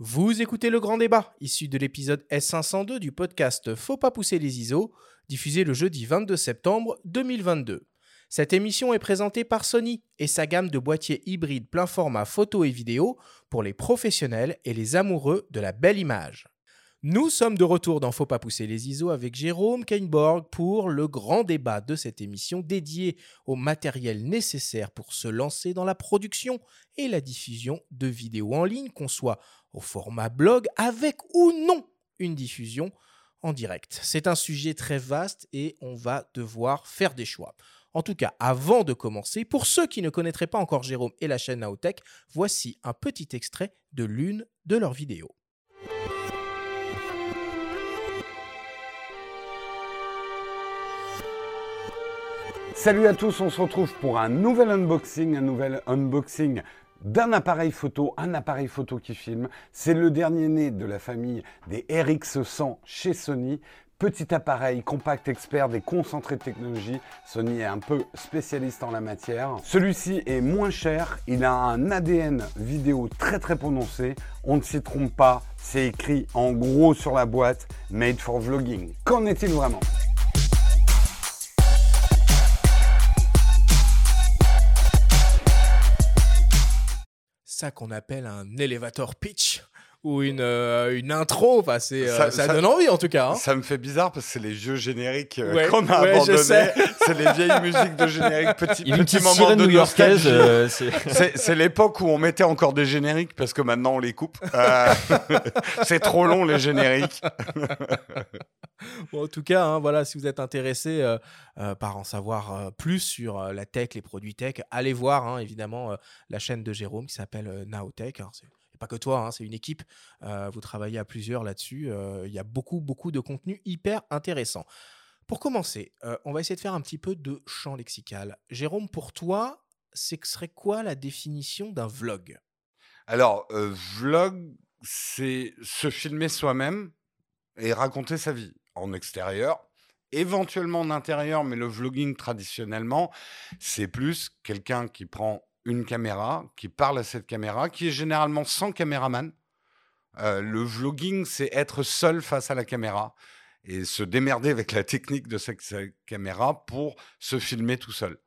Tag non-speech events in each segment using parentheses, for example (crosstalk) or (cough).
Vous écoutez le grand débat, issu de l'épisode S502 du podcast Faut pas pousser les ISO, diffusé le jeudi 22 septembre 2022. Cette émission est présentée par Sony et sa gamme de boîtiers hybrides plein format photo et vidéo pour les professionnels et les amoureux de la belle image. Nous sommes de retour dans Faut pas pousser les ISO avec Jérôme Kainborg pour le grand débat de cette émission dédiée au matériel nécessaire pour se lancer dans la production et la diffusion de vidéos en ligne, qu'on soit au format blog avec ou non une diffusion en direct. C'est un sujet très vaste et on va devoir faire des choix. En tout cas, avant de commencer, pour ceux qui ne connaîtraient pas encore Jérôme et la chaîne Naotech, voici un petit extrait de l'une de leurs vidéos. Salut à tous, on se retrouve pour un nouvel unboxing, un nouvel unboxing d'un appareil photo, un appareil photo qui filme. C'est le dernier né de la famille des RX100 chez Sony. Petit appareil compact expert des concentrés de technologie. Sony est un peu spécialiste en la matière. Celui-ci est moins cher, il a un ADN vidéo très très prononcé. On ne s'y trompe pas, c'est écrit en gros sur la boîte Made for Vlogging. Qu'en est-il vraiment? Ça qu'on appelle un elevator pitch ou une, euh, une intro. Enfin, c'est, euh, ça, donne envie en tout cas. Hein. Ça me fait bizarre parce que c'est les jeux génériques euh, qu'on a abandonnés. (laughs) C'est les vieilles musiques de générique. Petit, Il petit moment de new-yorkaise. (laughs) c'est l'époque où on mettait encore des génériques parce que maintenant on les coupe. (laughs) c'est trop long les génériques. En tout cas, hein, voilà, si vous êtes intéressé par en savoir plus sur la tech, les produits tech, allez voir hein, évidemment la chaîne de Jérôme qui s'appelle Naotech pas que toi, hein, c'est une équipe. Euh, vous travaillez à plusieurs là-dessus. Euh, il y a beaucoup, beaucoup de contenu hyper intéressant. Pour commencer, euh, on va essayer de faire un petit peu de champ lexical. Jérôme, pour toi, ce serait quoi la définition d'un vlog? Alors, vlog, c'est se filmer soi-même et raconter sa vie en extérieur éventuellement en intérieur, mais le vlogging traditionnellement, c'est plus quelqu'un qui prend une caméra, qui parle à cette caméra, qui est généralement sans caméraman. Euh, le vlogging, c'est être seul face à la caméra et se démerder avec la technique de cette caméra pour se filmer tout seul.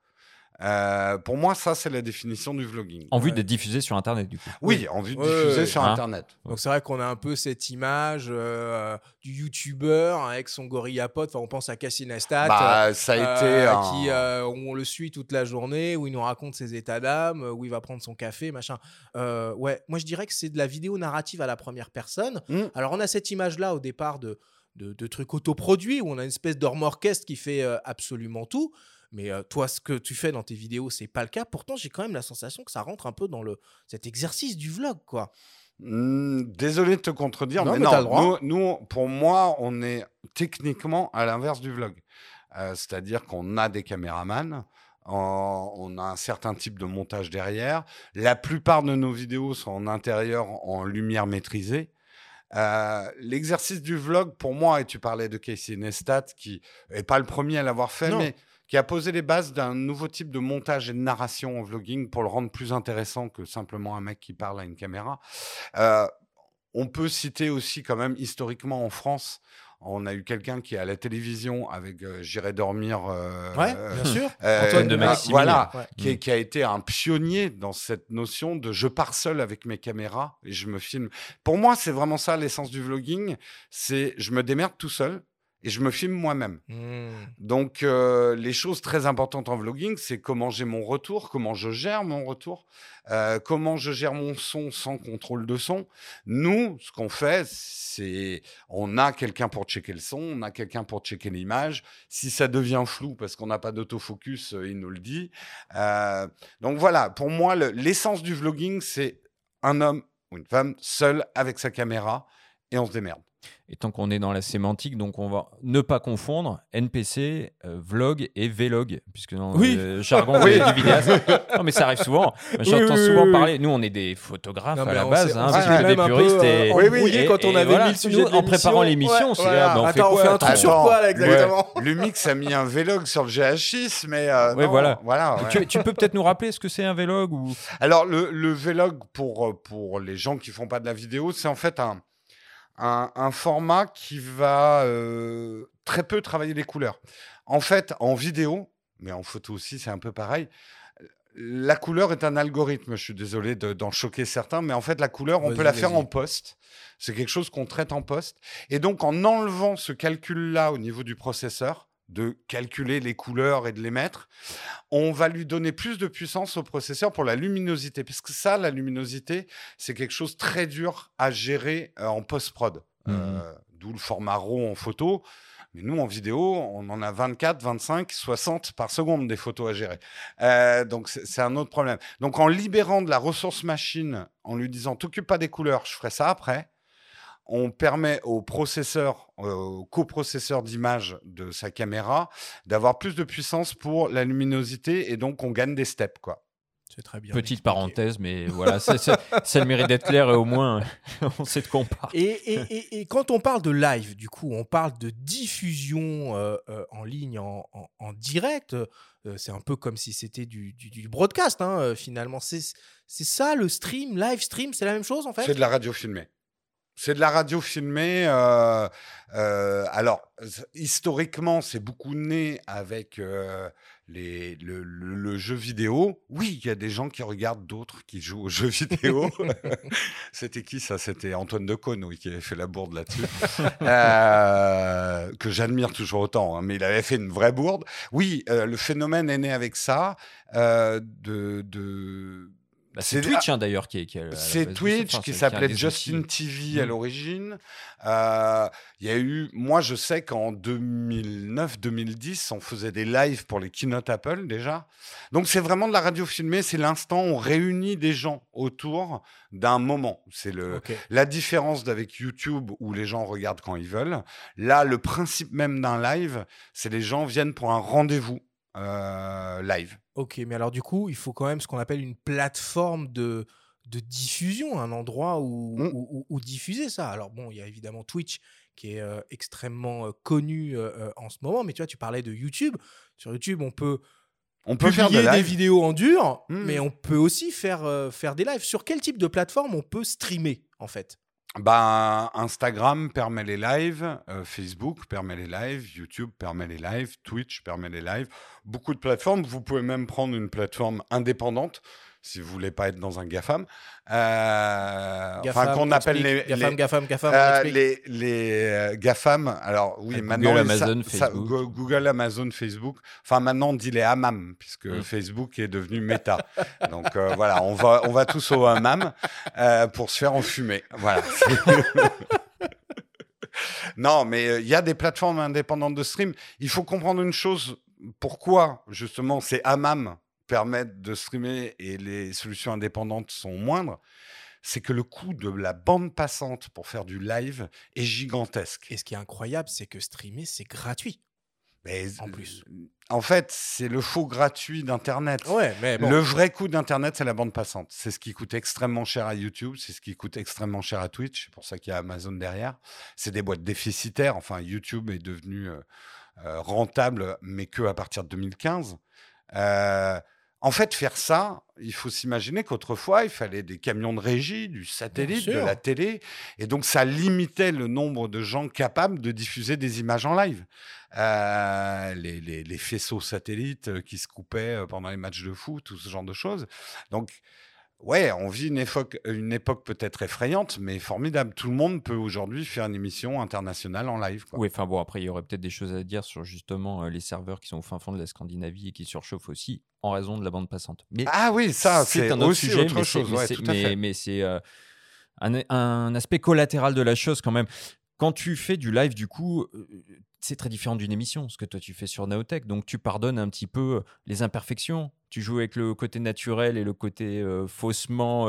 Euh, pour moi, ça, c'est la définition du vlogging. En vue de diffuser sur Internet, du coup. Oui, en vue de diffuser sur hein Internet. Donc, c'est vrai qu'on a un peu cette image euh, du YouTuber avec son gorilla pote. Enfin, on pense à Cassie Neistat. Bah, ça a euh, été. Qui, on le suit toute la journée, où il nous raconte ses états d'âme, où il va prendre son café, machin. ouais, moi, je dirais que c'est de la vidéo narrative à la première personne. Mmh. Alors, on a cette image-là au départ de, de, de trucs autoproduits, où on a une espèce d'orme orchestre qui fait absolument tout. Mais toi, ce que tu fais dans tes vidéos, c'est pas le cas. Pourtant, j'ai quand même la sensation que ça rentre un peu dans le cet exercice du vlog, quoi. Mmh, désolé de te contredire, mais, non. Nous, pour moi, on est techniquement à l'inverse du vlog. C'est-à-dire qu'on a des caméramans, on a un certain type de montage derrière. La plupart de nos vidéos sont en intérieur, en lumière maîtrisée. L'exercice du vlog, pour moi, et tu parlais de Casey Neistat, qui n'est pas le premier à l'avoir fait, mais qui a posé les bases d'un nouveau type de montage et de narration en vlogging pour le rendre plus intéressant que simplement un mec qui parle à une caméra. Euh, on peut citer aussi quand même historiquement en France, on a eu quelqu'un qui est à la télévision avec euh, J'irai dormir. Euh, ouais, bien sûr. (laughs) Antoine de Maxime. Voilà, qui, qui, a été un pionnier dans cette notion de je pars seul avec mes caméras et je me filme. Pour moi, c'est vraiment ça l'essence du vlogging. C'est je me démerde tout seul et je me filme moi-même. Mmh. Donc, euh, les choses très importantes en vlogging, c'est comment j'ai mon retour, comment je gère mon retour, euh, comment je gère mon son sans contrôle de son. Nous, ce qu'on fait, c'est on a quelqu'un pour checker le son, on a quelqu'un pour checker l'image. Si ça devient flou parce qu'on n'a pas d'autofocus, euh, il nous le dit. donc voilà, pour moi, l'essence du vlogging, c'est un homme ou une femme seul avec sa caméra et on se démerde. Et tant qu'on est dans la sémantique, donc on va ne pas confondre NPC, euh, vlog et vlog, puisque dans le jargon (laughs) oui. du vidéaste. non, mais ça arrive souvent. J'entends souvent parler. Nous, on est des photographes à la base, hein, parce des puristes. Et, oui, oui, quand on avait mis le sujet En préparant l'émission, c'est là, on, fait on fait un truc sur quoi, là, exactement? Le mix a mis un vlog sur le GH6, mais. Euh, oui, voilà. voilà tu, peux peut-être nous rappeler ce que c'est un vlog ou... Alors, le, le vlog, pour, pour les gens qui font pas de la vidéo, c'est en fait un un, format qui va euh, très peu travailler les couleurs. En fait, en vidéo, mais en photo aussi, c'est un peu pareil. La couleur est un algorithme. Je suis désolé d'en choquer certains, mais en fait, la couleur, on peut la faire en poste. C'est quelque chose qu'on traite en poste. Et donc, en enlevant ce calcul-là au niveau du processeur, de calculer les couleurs et de les mettre, on va lui donner plus de puissance au processeur pour la luminosité. Parce que ça, la luminosité, c'est quelque chose très dur à gérer euh, en post-prod. Mmh euh, d'où le format RAW en photo. Mais nous, en vidéo, on en a 24, 25, 60 par seconde des photos à gérer. Euh, donc, c'est un autre problème. Donc, en libérant de la ressource machine, en lui disant, t'occupe pas des couleurs, je ferai ça après, on permet au processeur, euh, au coprocesseur d'image de sa caméra d'avoir plus de puissance pour la luminosité et donc on gagne des steps quoi. C'est très bien. Petite parenthèse, mais voilà, ça le mérite d'être clair et au moins (laughs) on sait de quoi on parle. Et, quand on parle de live, du coup, on parle de diffusion euh, euh, en ligne, en, direct. c'est un peu comme si c'était du, broadcast, hein, finalement. C'est ça le stream, live stream, c'est la même chose en fait? C'est de la radio filmée. C'est de la radio filmée. Euh, euh, alors, historiquement, c'est beaucoup né avec euh, les, le, jeu vidéo. Oui, il y a des gens qui regardent d'autres qui jouent aux (laughs) jeux vidéo. (laughs) C'était qui ça? C'était Antoine Decaune, oui, qui avait fait la bourde là-dessus. (laughs) que j'admire toujours autant, hein, mais il avait fait une vraie bourde. Oui, le phénomène est né avec ça. de, de bah, c'est Twitch hein, d'ailleurs qui est. c'est Twitch qui s'appelait Justin TV à mmh. l'origine. Euh, il y a eu, moi je sais qu'en 2009-2010, on faisait des lives pour les keynote Apple déjà. Donc c'est vraiment de la radio filmée. C'est l'instant où on réunit des gens autour d'un moment. C'est le la différence d'avec YouTube où les gens regardent quand ils veulent. Là, le principe même d'un live, c'est les gens viennent pour un rendez-vous euh, live. Ok, mais alors du coup, il faut quand même ce qu'on appelle une plateforme de, de diffusion, un endroit où, mmh. où, diffuser ça. Alors bon, il y a évidemment Twitch qui est euh, extrêmement euh, connu en ce moment, mais tu vois, tu parlais de YouTube. Sur YouTube, on peut on peut faire des, vidéos en dur, mmh. mais on peut aussi faire, faire des lives. Sur quel type de plateforme on peut streamer en fait? Bah, Instagram permet les lives, euh, Facebook permet les lives, YouTube permet les lives, Twitch permet les lives. Beaucoup de plateformes. Vous pouvez même prendre une plateforme indépendante si vous voulez pas être dans un GAFAM. Euh, enfin, qu'on appelle les, GAFAM, GAFAM, GAFAM. Euh, les, les euh, GAFAM, alors oui, Google, maintenant. Amazon, Facebook. Google, Amazon, Facebook. Enfin, maintenant, on dit les hammam, puisque mm. Facebook est devenu méta. Donc voilà, on va, on va tous au hammam pour se faire enfumer. Voilà. (laughs) non, mais il y a des plateformes indépendantes de stream. Il faut comprendre une chose. Pourquoi, justement, c'est hammam permettent de streamer et les solutions indépendantes sont moindres, c'est que le coût de la bande passante pour faire du live est gigantesque. Et ce qui est incroyable, c'est que streamer, c'est gratuit. Mais en plus. En fait, c'est le faux gratuit d'Internet. Ouais, mais Le vrai coût d'Internet, c'est la bande passante. C'est ce qui coûte extrêmement cher à YouTube, c'est ce qui coûte extrêmement cher à Twitch. C'est pour ça qu'il y a Amazon derrière. C'est des boîtes déficitaires. Enfin, YouTube est devenu euh, euh, rentable, mais que à partir de 2015. Euh, en fait, faire ça, il faut s'imaginer qu'autrefois, il fallait des camions de régie, du satellite, de la télé. Et donc, ça limitait le nombre de gens capables de diffuser des images en live. Euh, les, les, faisceaux satellites euh, qui se coupaient euh, pendant les matchs de foot, tout ce genre de choses. Donc, Ouais, on vit une époque, une époque peut-être effrayante, mais formidable. Tout le monde peut aujourd'hui faire une émission internationale en live. Oui, enfin bon, après, il y aurait peut-être des choses à dire sur justement euh, les serveurs qui sont au fin fond de la Scandinavie et qui surchauffent aussi en raison de la bande passante. Mais ah oui, ça, c'est un autre sujet, autre chose. Mais c'est euh, un, un, aspect collatéral de la chose quand même. Quand tu fais du live, du coup, euh, c'est très différent d'une émission, ce que toi tu fais sur Naotech. Donc tu pardonnes un petit peu les imperfections. Tu joues avec le côté naturel et le côté euh, faussement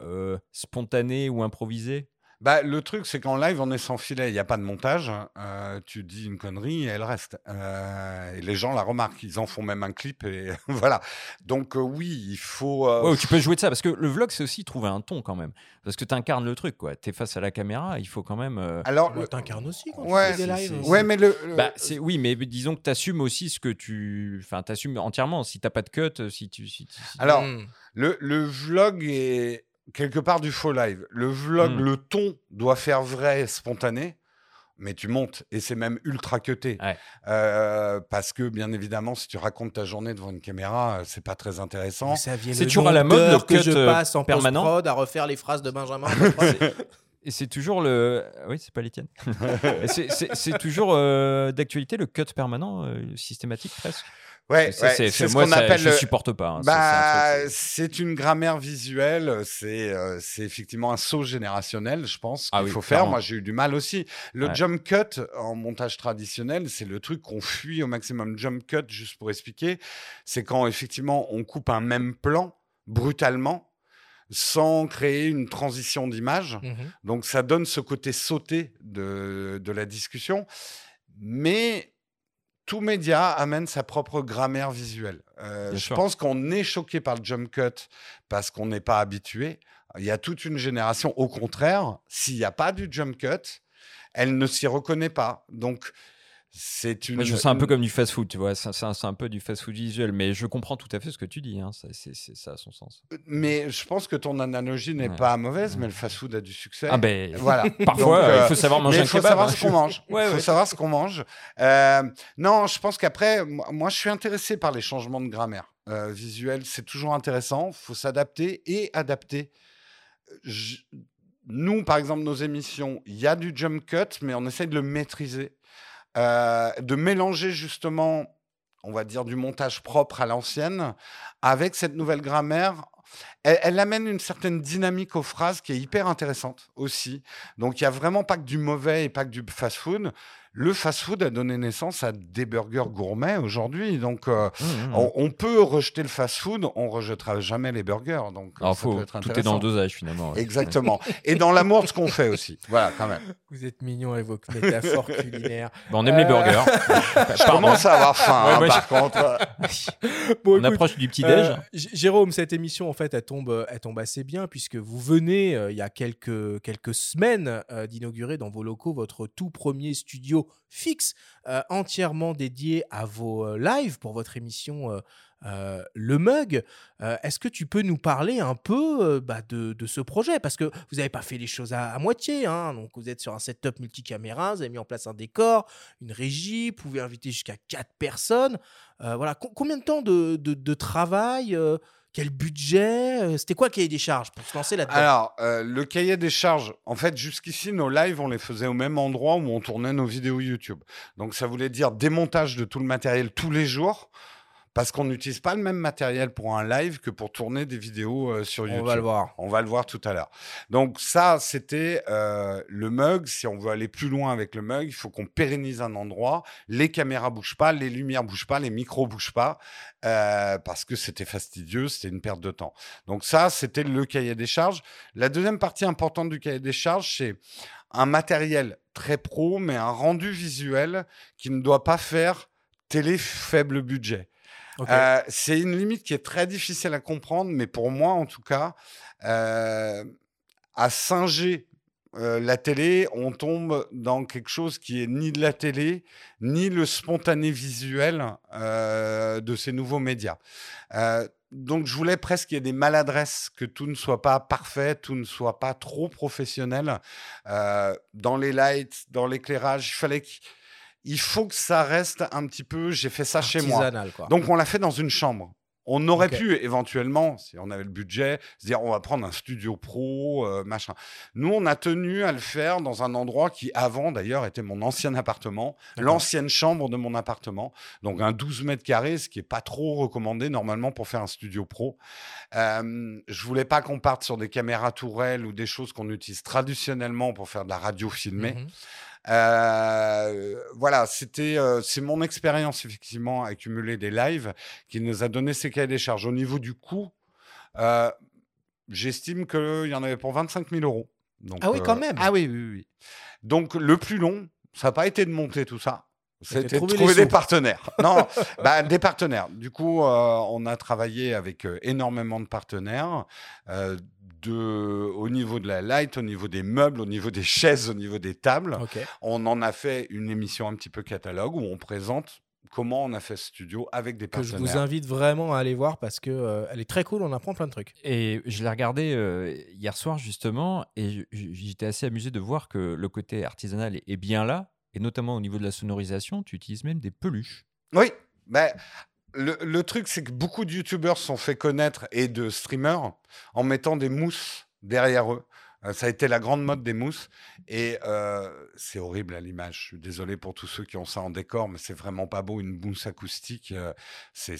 euh, spontané ou improvisé. Bah, le truc, c'est qu'en live, on est sans filet, il n'y a pas de montage. Euh, tu dis une connerie et elle reste. Euh, et les gens la remarquent, ils en font même un clip et (laughs) voilà. Donc euh, oui, il faut. Ouais, tu peux jouer de ça parce que le vlog, c'est aussi trouver un ton quand même. Parce que tu incarnes le truc, quoi. Tu es face à la caméra, il faut quand même. Alors, tu incarnes aussi quand ouais, tu fais des lives. Ouais, mais le. Bah, c'est oui, mais disons que tu assumes aussi ce que tu. Enfin, tu assumes entièrement. Si tu pas de cut, si tu. Si, Alors, hmm. le, le vlog est quelque part du faux live. Le vlog, hmm. le ton doit faire vrai, spontané, mais tu montes et c'est même ultra cuté. Euh, parce que, bien évidemment, si tu racontes ta journée devant une caméra, euh, c'est pas très intéressant. C'est toujours à la mode le que je euh, passe en permanent à refaire les phrases de Benjamin. (laughs) Et c'est toujours le. Oui, c'est pas les tiennes. (laughs) c'est toujours d'actualité le cut permanent, systématique presque. Ouais, c'est ce qu'on appelle. Je supporte pas. Hein, bah, c'est une grammaire visuelle. C'est euh, c'est effectivement un saut générationnel, je pense ah qu'il faut faire. Moi, j'ai eu du mal aussi. Le jump cut en montage traditionnel, c'est le truc qu'on fuit au maximum. Jump cut, juste pour expliquer, c'est quand effectivement on coupe un même plan brutalement sans créer une transition d'image. Mmh Donc ça donne ce côté sauté de, de la discussion. Mais tout média amène sa propre grammaire visuelle. Euh, je pense qu'on est choqué par le jump cut parce qu'on n'est pas habitué. Il y a toute une génération, au contraire, s'il n'y a pas du jump cut, elle ne s'y reconnaît pas. Donc, c'est une. je un peu comme du fast-food, tu vois. C'est un, peu du fast-food visuel, mais je comprends tout à fait ce que tu dis. Hein. Ça a son sens. Euh, mais je pense que ton analogie n'est pas mauvaise, mais le fast-food a du succès. Ah ben voilà. (laughs) Parfois, il faut savoir manger. Il faut (laughs) savoir ce qu'on mange. Il faut savoir ce qu'on mange. non, je pense qu'après, moi, je suis intéressé par les changements de grammaire euh, visuelle. C'est toujours intéressant. Il faut s'adapter et adapter. Nous, par exemple, nos émissions, il y a du jump cut, mais on essaie de le maîtriser. Euh, de mélanger justement, on va dire, du montage propre à l'ancienne avec cette nouvelle grammaire. Elle, amène une certaine dynamique aux phrases qui est hyper intéressante aussi. Donc il n'y a vraiment pas que du mauvais et pas que du fast-food le fast-food a donné naissance à des burgers gourmets aujourd'hui. Donc, euh, mmh, mmh, mmh. On, peut rejeter le fast-food, on rejettera jamais les burgers. Donc, Alors, faut, tout est dans le dosage finalement. Exactement. (laughs) Et dans l'amour de ce qu'on fait aussi. Voilà, quand même. (laughs) Vous êtes mignon avec vos métaphores (laughs) culinaires. on aime les burgers. Je commence à avoir faim, hein, par contre. on approche du petit déj. Euh, Jérôme, cette émission, en fait, elle tombe, elle tombe assez bien puisque vous venez, euh, il y a quelques, quelques semaines, d'inaugurer dans vos locaux votre tout premier studio fixe euh, entièrement dédié à vos euh, lives pour votre émission euh, Le Mug. Est-ce que tu peux nous parler un peu bah, de, ce projet? Parce que vous n'avez pas fait les choses à, moitié. Hein. Donc vous êtes sur un setup multicaméra, vous avez mis en place un décor, une régie, vous pouvez inviter jusqu'à 4 personnes. voilà. combien de temps de, de travail quel budget euh, C'était quoi le cahier des charges pour se lancer là-dedans? Alors, euh, le cahier des charges, en fait, jusqu'ici, nos lives, on les faisait au même endroit où on tournait nos vidéos YouTube. Donc, ça voulait dire démontage de tout le matériel tous les jours parce qu'on n'utilise pas le même matériel pour un live que pour tourner des vidéos euh, sur YouTube. On va le voir. On va le voir tout à l'heure. Donc ça, c'était euh, le mug. Si on veut aller plus loin avec le mug, il faut qu'on pérennise un endroit. Les caméras bougent pas, les lumières bougent pas, les micros bougent pas, euh, parce que c'était fastidieux, c'était une perte de temps. Donc ça, c'était le cahier des charges. La deuxième partie importante du cahier des charges, c'est un matériel très pro, mais un rendu visuel qui ne doit pas faire télé faible budget. Euh, c'est une limite qui est très difficile à comprendre, mais pour moi, en tout cas, euh, à singer euh, la télé, on tombe dans quelque chose qui est ni de la télé, ni le spontané visuel de ces nouveaux médias. donc, je voulais presque qu'il y ait des maladresses, que tout ne soit pas parfait, tout ne soit pas trop professionnel. dans les lights, dans l'éclairage, il fallait qu'il il faut que ça reste un petit peu. J'ai fait ça chez moi. Donc on l'a fait dans une chambre. On aurait pu éventuellement, si on avait le budget, se dire on va prendre un studio pro, euh, machin. Nous, on a tenu à le faire dans un endroit qui, avant d'ailleurs, était mon ancien appartement, l'ancienne chambre de mon appartement. Donc un 12 mètres carrés, ce qui n'est pas trop recommandé normalement pour faire un studio pro. Euh, je voulais pas qu'on parte sur des caméras tourelles ou des choses qu'on utilise traditionnellement pour faire de la radio filmée. Mhm. Euh, voilà, c'était euh, c'est mon expérience effectivement accumuler des lives qui nous a donné ces cahiers des charges. Au niveau du coût, euh, j'estime qu'il y en avait pour 25 000 euros. Donc, ah oui, quand même. Ah oui, oui, oui. Donc le plus long, ça n'a pas été de monter tout ça. C'était de trouver des partenaires. (laughs) non, bah, des partenaires. Du coup, on a travaillé avec énormément de partenaires. De, au niveau de la light, au niveau des meubles, au niveau des chaises, au niveau des tables. On en a fait une émission un petit peu catalogue où on présente comment on a fait ce studio avec des partenaires. Que je vous invite vraiment à aller voir parce que euh, elle est très cool, on apprend plein de trucs. Et je l'ai regardé euh, hier soir justement et j'étais assez amusé de voir que le côté artisanal est bien là et notamment au niveau de la sonorisation, tu utilises même des peluches. Oui, mais le, truc c'est que beaucoup de youtubeurs sont fait connaître et de streamers en mettant des mousses derrière eux. Euh, ça a été la grande mode des mousses. Et euh, c'est horrible à l'image. Je suis désolé pour tous ceux qui ont ça en décor, mais c'est vraiment pas beau. Une mousse acoustique, euh, c'est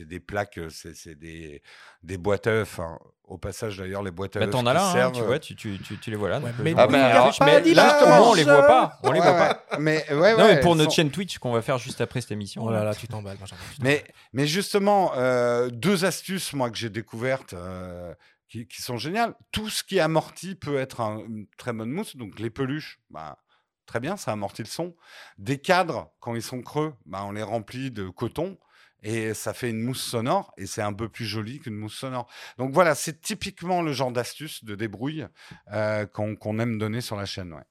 des plaques, c'est des, des boîtes à œufs. Hein. Au passage, d'ailleurs, les boîtes à bah. T'en as là, hein, tu vois, tu, tu, tu, les vois là. mais, ah, bah, justement, on les voit pas. On les voit pas. mais, ouais, non, mais pour notre chaîne Twitch qu'on va faire juste après cette émission. Oh là là, tu t'emballes. Mais, mais justement, deux astuces, moi, que j'ai découvertes qui, sont géniales. Tout ce qui amortit peut être une très bonne mousse. Donc les peluches, bah, très bien, ça amortit le son. Des cadres, quand ils sont creux, bah, on les remplit de coton et ça fait une mousse sonore et c'est un peu plus joli qu'une mousse sonore. Donc voilà, c'est typiquement le genre d'astuce de débrouille euh, qu'on aime donner sur la chaîne. Ouais.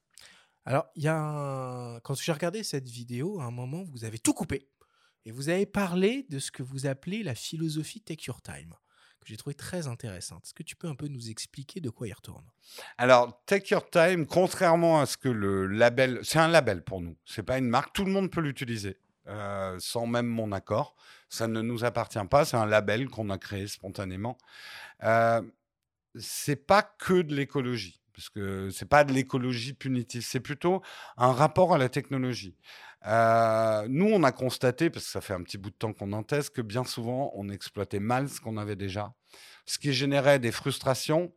Alors, il y a quand j'ai regardé cette vidéo, à un moment, vous avez tout coupé et vous avez parlé de ce que vous appelez la philosophie Take Your Time que j'ai trouvé très intéressante. Est-ce que tu peux un peu nous expliquer de quoi il retourne? Alors, Take Your Time, contrairement à ce que le label, c'est un label pour nous, c'est pas une marque, tout le monde peut l'utiliser. Euh, sans même mon accord. Ça ne nous appartient pas, c'est un label qu'on a créé spontanément. Euh, c'est pas que de l'écologie, parce que c'est pas de l'écologie punitive, c'est plutôt un rapport à la technologie. Euh, nous, on a constaté, parce que ça fait un petit bout de temps qu'on en teste, que bien souvent, on exploitait mal ce qu'on avait déjà, ce qui générait des frustrations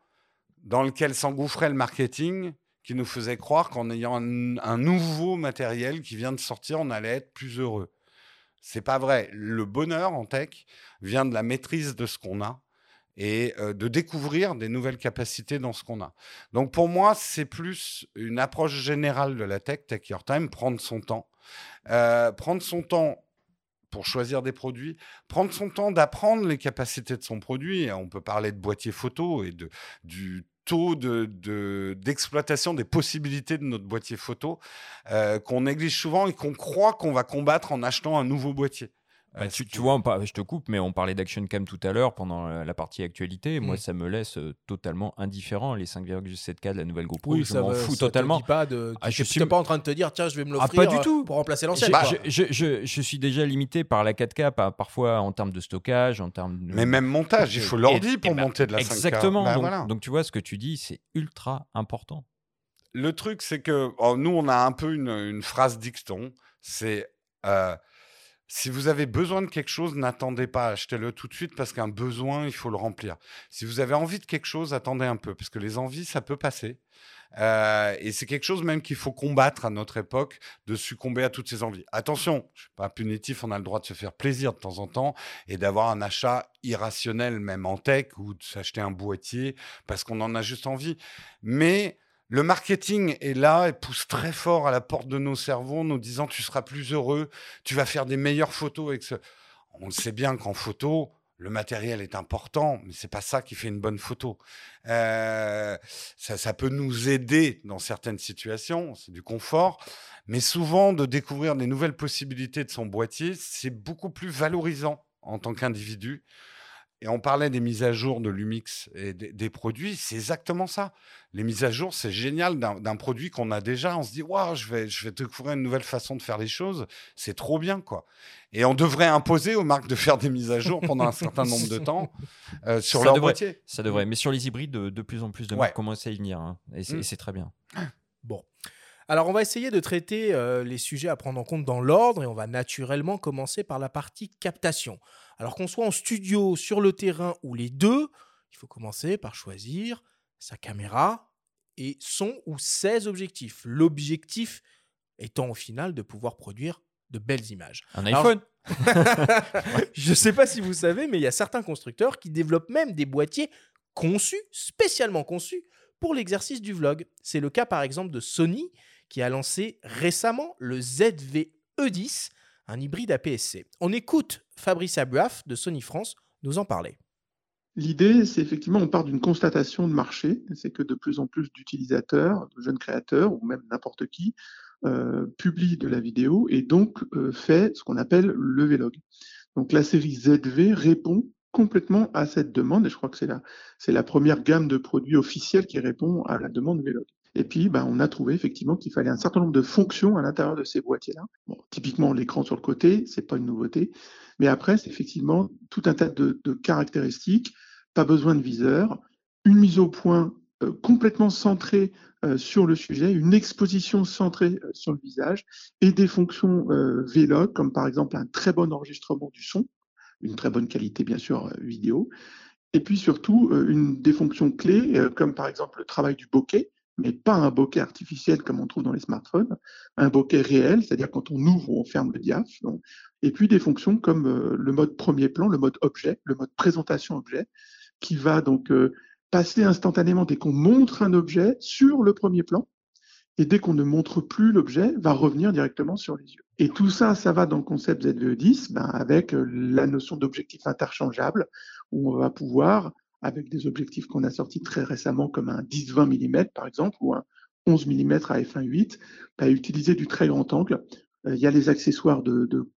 dans lesquelles s'engouffrait le marketing, qui nous faisait croire qu'en ayant un, nouveau matériel qui vient de sortir, on allait être plus heureux. C'est pas vrai. Le bonheur en tech vient de la maîtrise de ce qu'on a et euh, de découvrir des nouvelles capacités dans ce qu'on a. Donc pour moi, c'est plus une approche générale de la tech, Take Your Time, prendre son temps euh, prendre son temps pour choisir des produits, prendre son temps d'apprendre les capacités de son produit. On peut parler de boîtier photo et de, du taux d'exploitation de, des possibilités de notre boîtier photo euh, qu'on néglige souvent et qu'on croit qu'on va combattre en achetant un nouveau boîtier. Bah, tu, vois, je te coupe, mais on parlait d'Action Cam tout à l'heure pendant la partie actualité. Moi, mmh. ça me laisse euh, totalement indifférent. Les 5,7K de la nouvelle GoPro, oui, je m'en fous totalement. Pas de, ah, je suis pas en train de te dire, tiens, je vais me ah, l'offrir du tout. pour remplacer l'ancienne. Je, je, je, suis déjà limité par la 4K, parfois en termes de stockage, en termes Mais même montage, il faut l'ordi pour monter de la 5K. Exactement. Bah, donc, tu vois, ce que tu dis, c'est ultra important. Le truc, c'est que oh, nous, on a un peu une, une phrase dicton. C'est. Euh, si vous avez besoin de quelque chose, n'attendez pas, achetez-le tout de suite parce qu'un besoin, il faut le remplir. Si vous avez envie de quelque chose, attendez un peu parce que les envies, ça peut passer. Euh, et c'est quelque chose même qu'il faut combattre à notre époque, de succomber à toutes ces envies. Attention, je suis pas punitif, on a le droit de se faire plaisir de temps en temps et d'avoir un achat irrationnel même en tech ou de s'acheter un boîtier parce qu'on en a juste envie. Mais le marketing est là et pousse très fort à la porte de nos cerveaux, nous disant tu seras plus heureux, tu vas faire des meilleures photos avec. On sait bien qu'en photo, le matériel est important, mais c'est pas ça qui fait une bonne photo. Euh, ça, ça, peut nous aider dans certaines situations, c'est du confort, mais souvent de découvrir des nouvelles possibilités de son boîtier, c'est beaucoup plus valorisant en tant qu'individu et on parlait des mises à jour de Lumix et des, produits, c'est exactement ça. Les mises à jour, c'est génial d'un produit qu'on a déjà. On se dit, waouh, je vais, je vais découvrir une nouvelle façon de faire les choses. C'est trop bien, quoi. Et on devrait imposer aux marques de faire des mises à jour pendant un certain nombre de temps (laughs) euh, sur leur boîtier. Ça devrait. Mais sur les hybrides, de, plus en plus de marques commencent à y venir. Hein. Et mmh. c'est très bien. Bon. Alors, on va essayer de traiter euh, les sujets à prendre en compte dans l'ordre et on va naturellement commencer par la partie captation. Alors qu'on soit en studio, sur le terrain ou les deux, il faut commencer par choisir sa caméra et son ou ses objectifs. L'objectif étant au final de pouvoir produire de belles images. Un iPhone (laughs) Je ne sais pas si vous savez, mais il y a certains constructeurs qui développent même des boîtiers conçus, spécialement conçus, pour l'exercice du vlog. C'est le cas par exemple de Sony qui a lancé récemment le ZV-E10, un hybride APS-C. On écoute Fabrice Abuaf de Sony France nous en parler. L'idée, c'est effectivement, on part d'une constatation de marché, c'est que de plus en plus d'utilisateurs, de jeunes créateurs ou même n'importe qui euh, publie de la vidéo et donc euh, fait ce qu'on appelle le vlog. Donc la série ZV répond complètement à cette demande et je crois que c'est la, c'est la première gamme de produits officiels qui répond à la demande vlog. Et puis, ben, on a trouvé effectivement qu'il fallait un certain nombre de fonctions à l'intérieur de ces boîtiers-là. Bon, typiquement, l'écran sur le côté, c'est pas une nouveauté. Mais après, c'est effectivement tout un tas de, caractéristiques. Pas besoin de viseur, une mise au point euh, complètement centrée euh, sur le sujet, une exposition centrée euh, sur le visage. Et des fonctions Vlog, comme par exemple un très bon enregistrement du son, une très bonne qualité bien sûr vidéo, et puis surtout une des fonctions clés, comme par exemple le travail du bokeh, mais pas un bokeh artificiel comme on trouve dans les smartphones, un bokeh réel, c'est-à-dire quand on ouvre ou on ferme le diaph, et puis des fonctions comme le mode premier plan, le mode objet, le mode présentation objet, qui va donc euh, passer instantanément dès qu'on montre un objet sur le premier plan. Et dès qu'on ne montre plus l'objet, va revenir directement sur les yeux. Et tout ça, ça va dans le concept ZVE10 ben avec euh, la notion d'objectif interchangeable, où on va pouvoir, avec des objectifs qu'on a sortis très récemment, comme un 10-20 mm par exemple, ou un 11 mm à f1.8, ben, utiliser du très grand angle euh, il y a les accessoires de,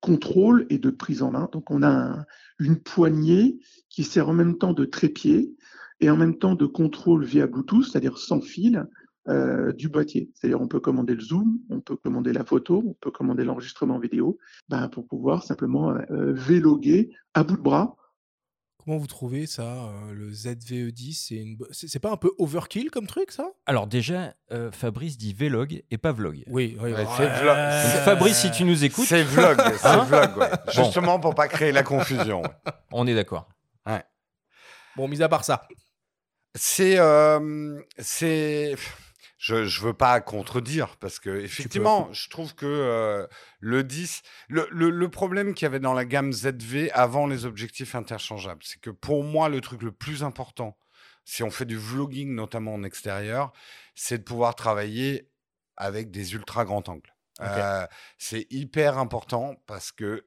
contrôle et de prise en main. Donc on a une poignée qui sert en même temps de trépied et en même temps de contrôle via Bluetooth, c'est-à-dire sans fil, euh, du boîtier. C'est-à-dire on peut commander le zoom, on peut commander la photo, on peut commander l'enregistrement vidéo, ben, pour pouvoir simplement euh, véloguer à bout de bras Comment vous trouvez ça, euh, le ZVE10 C'est une... c'est pas un peu overkill comme truc, ça? Alors déjà, euh, Fabrice dit vlog et pas vlog. Oui, oui, c'est vlog. Fabrice, si tu nous écoutes... C'est vlog, c'est hein vlog, ouais. Justement pour pas créer la confusion. On est d'accord. Ouais. Bon, mis à part ça. C'est... Euh, c'est je ne veux pas contredire parce que effectivement, je trouve que euh, le 10, le, le, problème qu'il y avait dans la gamme ZV avant les objectifs interchangeables, c'est que pour moi, le truc le plus important, si on fait du vlogging notamment en extérieur, c'est de pouvoir travailler avec des ultra grands angles. Euh, c'est hyper important parce que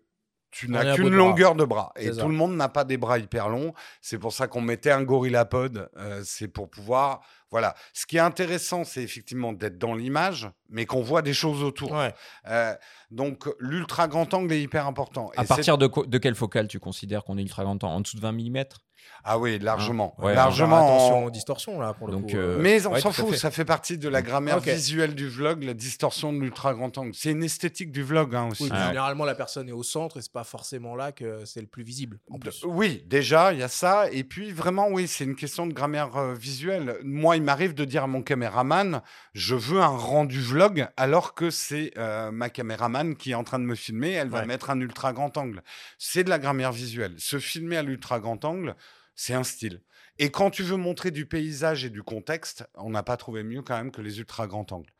tu n'as qu'une longueur de bras. Et tout le monde n'a pas des bras hyper longs. C'est pour ça qu'on mettait un gorillapod. Euh, c'est pour pouvoir. Voilà. Ce qui est intéressant, c'est effectivement d'être dans l'image, mais qu'on voit des choses autour. Euh, donc, l'ultra grand angle est hyper important. À partir de, de quelle focale tu considères qu'on est ultra grand angle? En dessous de 20 mm ah oui, largement. Hein? Largement. Attention aux distorsions, là, pour le coup. Euh, mais on s'en fout, ça fait partie de la grammaire visuelle du vlog, la distorsion de l'ultra grand angle. C'est une esthétique du vlog hein, aussi. Généralement, la personne est au centre et c'est pas forcément là que c'est le plus visible. En plus. Oui, déjà, il y a ça. Et puis, vraiment, oui, c'est une question de grammaire euh, visuelle. Moi, il m'arrive de dire à mon caméraman, je veux un rendu vlog, alors que c'est euh, ma caméraman qui est en train de me filmer, elle va mettre un ultra grand angle. C'est de la grammaire visuelle. Se filmer à l'ultra grand angle, c'est un style. Et quand tu veux montrer du paysage et du contexte, on n'a pas trouvé mieux quand même que les ultra grands angles.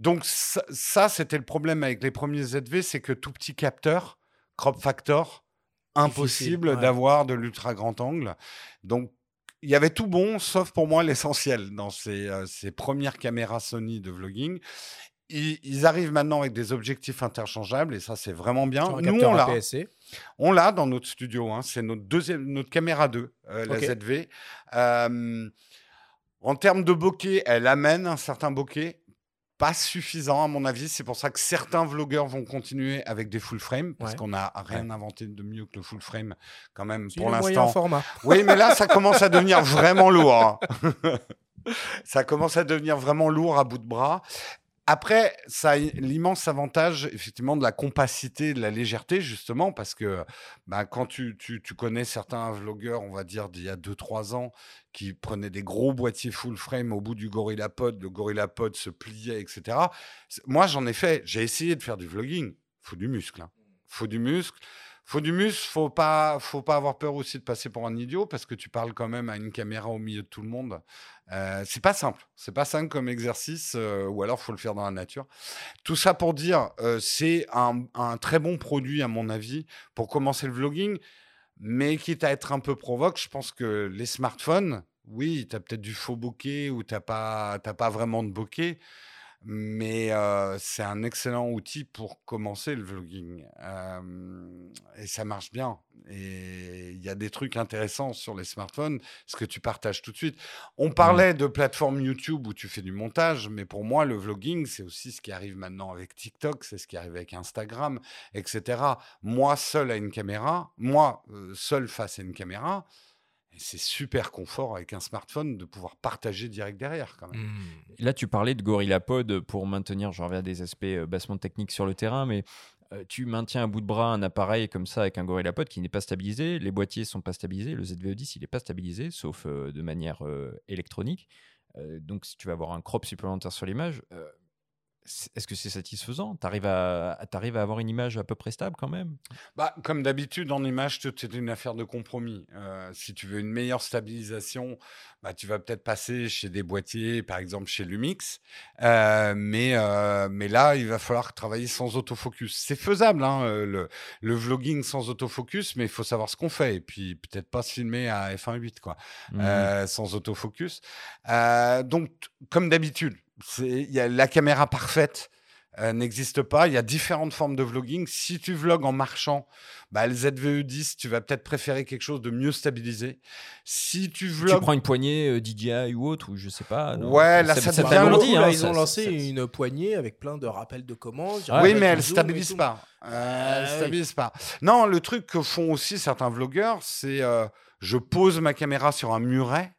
donc ça, c'était le problème avec les premiers ZV, c'est que tout petit capteur, crop factor, impossible d'avoir de l'ultra grand angle. Donc il y avait tout bon, sauf pour moi l'essentiel dans ces, euh, ces, premières caméras Sony de vlogging ils, arrivent maintenant avec des objectifs interchangeables et ça c'est vraiment bien. Nous on l'a. On l'a dans notre studio. Hein. C'est notre deuxième, notre caméra 2, euh, la ZV. en termes de bokeh, elle amène un certain bokeh, pas suffisant à mon avis. C'est pour ça que certains vlogueurs vont continuer avec des full frame parce qu'on n'a rien inventé de mieux que le full frame quand même pour l'instant. format. Oui, mais là ça commence à devenir (laughs) vraiment lourd. Hein. (laughs) ça commence à devenir vraiment lourd à bout de bras. Après, ça a l'immense avantage, effectivement, de la compacité, de la légèreté, justement, parce que bah, quand tu, connais certains vlogueurs, on va dire, d'il y a 2-3 ans, qui prenaient des gros boîtiers full frame au bout du GorillaPod, le GorillaPod se pliait, etc. Moi, j'en ai fait, j'ai essayé de faire du vlogging. Faut du muscle. Hein. Faut du muscle. Faut du muscle, faut pas, faut pas avoir peur aussi de passer pour un idiot parce que tu parles quand même à une caméra au milieu de tout le monde. Euh, c'est pas simple, c'est pas simple comme exercice, euh, ou alors faut le faire dans la nature. Tout ça pour dire, euh, c'est un, très bon produit à mon avis pour commencer le vlogging, mais quitte à être un peu provoque, je pense que les smartphones oui, tu as peut-être du faux bokeh ou tu n'as pas, pas vraiment de bokeh. Mais c'est un excellent outil pour commencer le vlogging. et ça marche bien. Et il y a des trucs intéressants sur les smartphones, ce que tu partages tout de suite. On mmh. parlait de plateforme YouTube où tu fais du montage, mais pour moi, le vlogging, c'est aussi ce qui arrive maintenant avec TikTok, c'est ce qui arrive avec Instagram, etc. Moi, seul à une caméra, moi, seul face à une caméra, c'est super confort avec un smartphone de pouvoir partager direct derrière quand même. Mmh. Là, tu parlais de GorillaPod pour maintenir, j'en reviens à des aspects euh, bassement techniques sur le terrain, mais euh, tu maintiens à bout de bras un appareil comme ça avec un GorillaPod qui n'est pas stabilisé, les boîtiers sont pas stabilisés, le ZVE10 il n'est pas stabilisé, sauf euh, de manière électronique. donc si tu vas avoir un crop supplémentaire sur l'image, est-ce que c'est satisfaisant? Tu arrives à, avoir une image à peu près stable quand même? Bah, Comme d'habitude, en image, c'est une affaire de compromis. Euh, si tu veux une meilleure stabilisation, bah, tu vas peut-être passer chez des boîtiers, par exemple chez Lumix. Euh, mais, euh, mais là, il va falloir travailler sans autofocus. C'est faisable, hein, le, le, vlogging sans autofocus, mais il faut savoir ce qu'on fait. Et puis, peut-être pas se filmer à f1.8, quoi, mmh. sans autofocus. donc, comme d'habitude, il y a la caméra parfaite euh, n'existe pas. Il y a différentes formes de vlogging. Si tu vlogs en marchant, bah, le ZVE10, tu vas peut-être préférer quelque chose de mieux stabilisé. Si tu vlogs... Tu prends une poignée euh, DJI ou autre, ou je sais pas. Ouais, là, ça, devient dit, hein, Ils ont lancé une poignée avec plein de rappels de commandes. oui, mais elle stabilise pas. Euh, elle stabilise pas. Non, le truc que font aussi certains vlogueurs, c'est je pose ma caméra sur un muret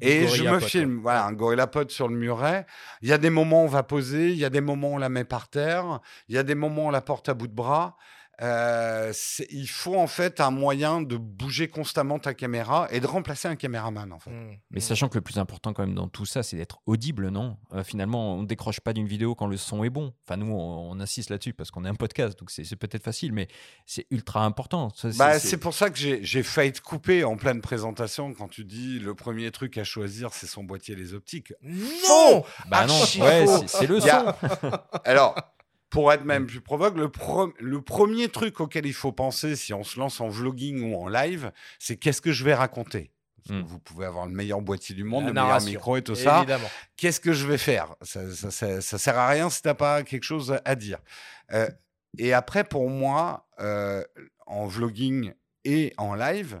et je me filme, voilà, un gorilla pod sur le muret. Il y a des moments où on va poser, il y a des moments où on la met par terre, il y a des moments où on la porte à bout de bras. Euh, il faut en fait un moyen de bouger constamment ta caméra et de remplacer un caméraman en fait. Mmh. Mais sachant que le plus important quand même dans tout ça, c'est d'être audible, non? Euh, Finalement, on ne décroche pas d'une vidéo quand le son est bon. Enfin, nous, on, insiste là-dessus parce qu'on est un podcast, donc c'est peut-être facile, mais c'est ultra important. Bah, c'est pour ça que j'ai failli te couper en pleine présentation quand tu dis le premier truc à choisir, c'est son boîtier les optiques. Non Bah non, ouais, c'est le son. Alors, pour être même plus provoque, le, le, premier truc auquel il faut penser si on se lance en vlogging ou en live, c'est qu'est-ce que je vais raconter? Hmm. Vous pouvez avoir le meilleur boîtier du monde, le meilleur micro et tout ça. Qu'est-ce que je vais faire? Ça, ça, sert à rien si tu n'as pas quelque chose à dire. Euh, et après, pour moi, euh, en vlogging et en live,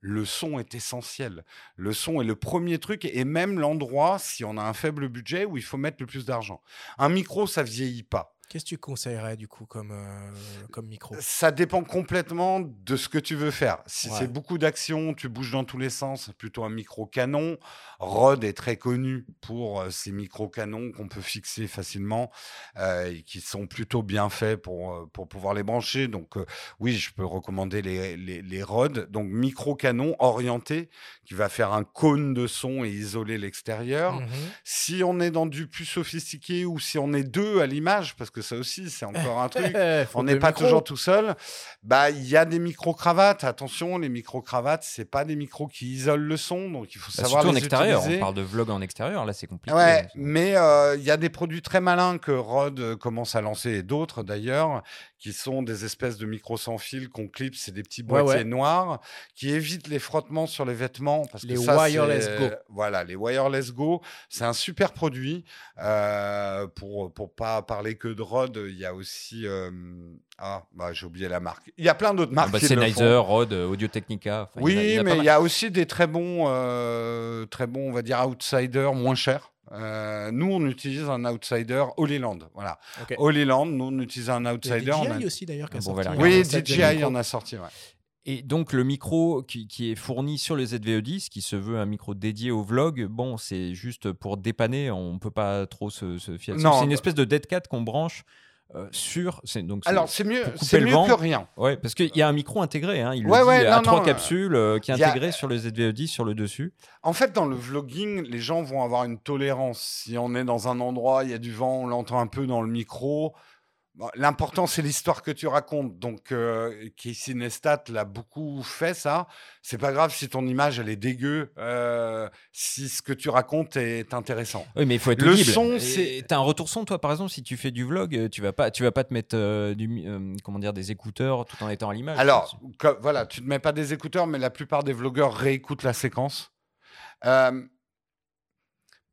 le son est essentiel. Le son est le premier truc et même l'endroit, si on a un faible budget, où il faut mettre le plus d'argent. Un micro, ça vieillit pas. Qu'est-ce que tu conseillerais du coup comme, euh, comme micro? Ça dépend complètement de ce que tu veux faire. Si c'est beaucoup d'action, tu bouges dans tous les sens, plutôt un micro canon. Rode est très connu pour euh, ces micro canons qu'on peut fixer facilement euh, et qui sont plutôt bien faits pour, pour pouvoir les brancher. Donc oui, je peux recommander les, les, les Rode. Donc micro canon orienté qui va faire un cône de son et isoler l'extérieur. Mmh si on est dans du plus sophistiqué ou si on est deux à l'image, parce que ça aussi, c'est (laughs) encore un truc. on n'est pas toujours tout seul. Bah, il y a des micro-cravates. Attention, les micro-cravates, c'est pas des micros qui isolent le son, donc il faut bah, savoir surtout en extérieur. On parle de vlog en extérieur, là, c'est compliqué. Ouais, mais euh, il y a des produits très malins que Rode euh, commence à lancer et d'autres d'ailleurs, qui sont des espèces de micros sans fil qu'on clip, c'est des petits boîtiers noirs qui évitent les frottements sur les vêtements. Parce les wireless go. Voilà, les wireless go, c'est un super produit. Euh, pour pour pas parler que de Rode, il y a aussi euh, ah bah j'ai oublié la marque. Il y a plein d'autres ah, marques. Bah, Sennheiser, Rode, Audio Technica. oui, mais il y a aussi des très bons, euh, très bons, on va dire outsiders moins chers. Euh, nous, on utilise un outsider Holyland. Voilà. Okay. nous, on utilise un outsider. DJI aussi, d'ailleurs, qui a sorti. oui, DJI en a sorti, ouais. Et donc le micro qui, qui, est fourni sur le ZVE10, qui se veut un micro dédié au vlog, bon, c'est juste pour dépanner, on peut pas trop se, se fier. C'est une espèce de dead cat qu'on branche euh, sur. Donc Alors c'est mieux, c'est mieux que rien. Ouais, parce qu'il y a un micro intégré. Hein, il ouais, le dit, à trois capsules euh, qui est intégré sur le ZVE10 sur le dessus. En fait, dans le vlogging, les gens vont avoir une tolérance. Si on est dans un endroit, il y a du vent, on l'entend un peu dans le micro. L'important, c'est l'histoire que tu racontes. Donc, euh, Casey Neistat l'a beaucoup fait, ça. C'est pas grave si ton image, elle est dégueu, euh, si ce que tu racontes est intéressant. Oui, mais il faut être Le son, c'est... T'as un retour son, toi, par exemple, si tu fais du vlog, euh, tu vas pas, tu vas pas te mettre euh, du, comment dire, des écouteurs tout en étant à l'image. Alors, voilà, tu te mets pas des écouteurs, mais la plupart des vlogueurs réécoutent la séquence.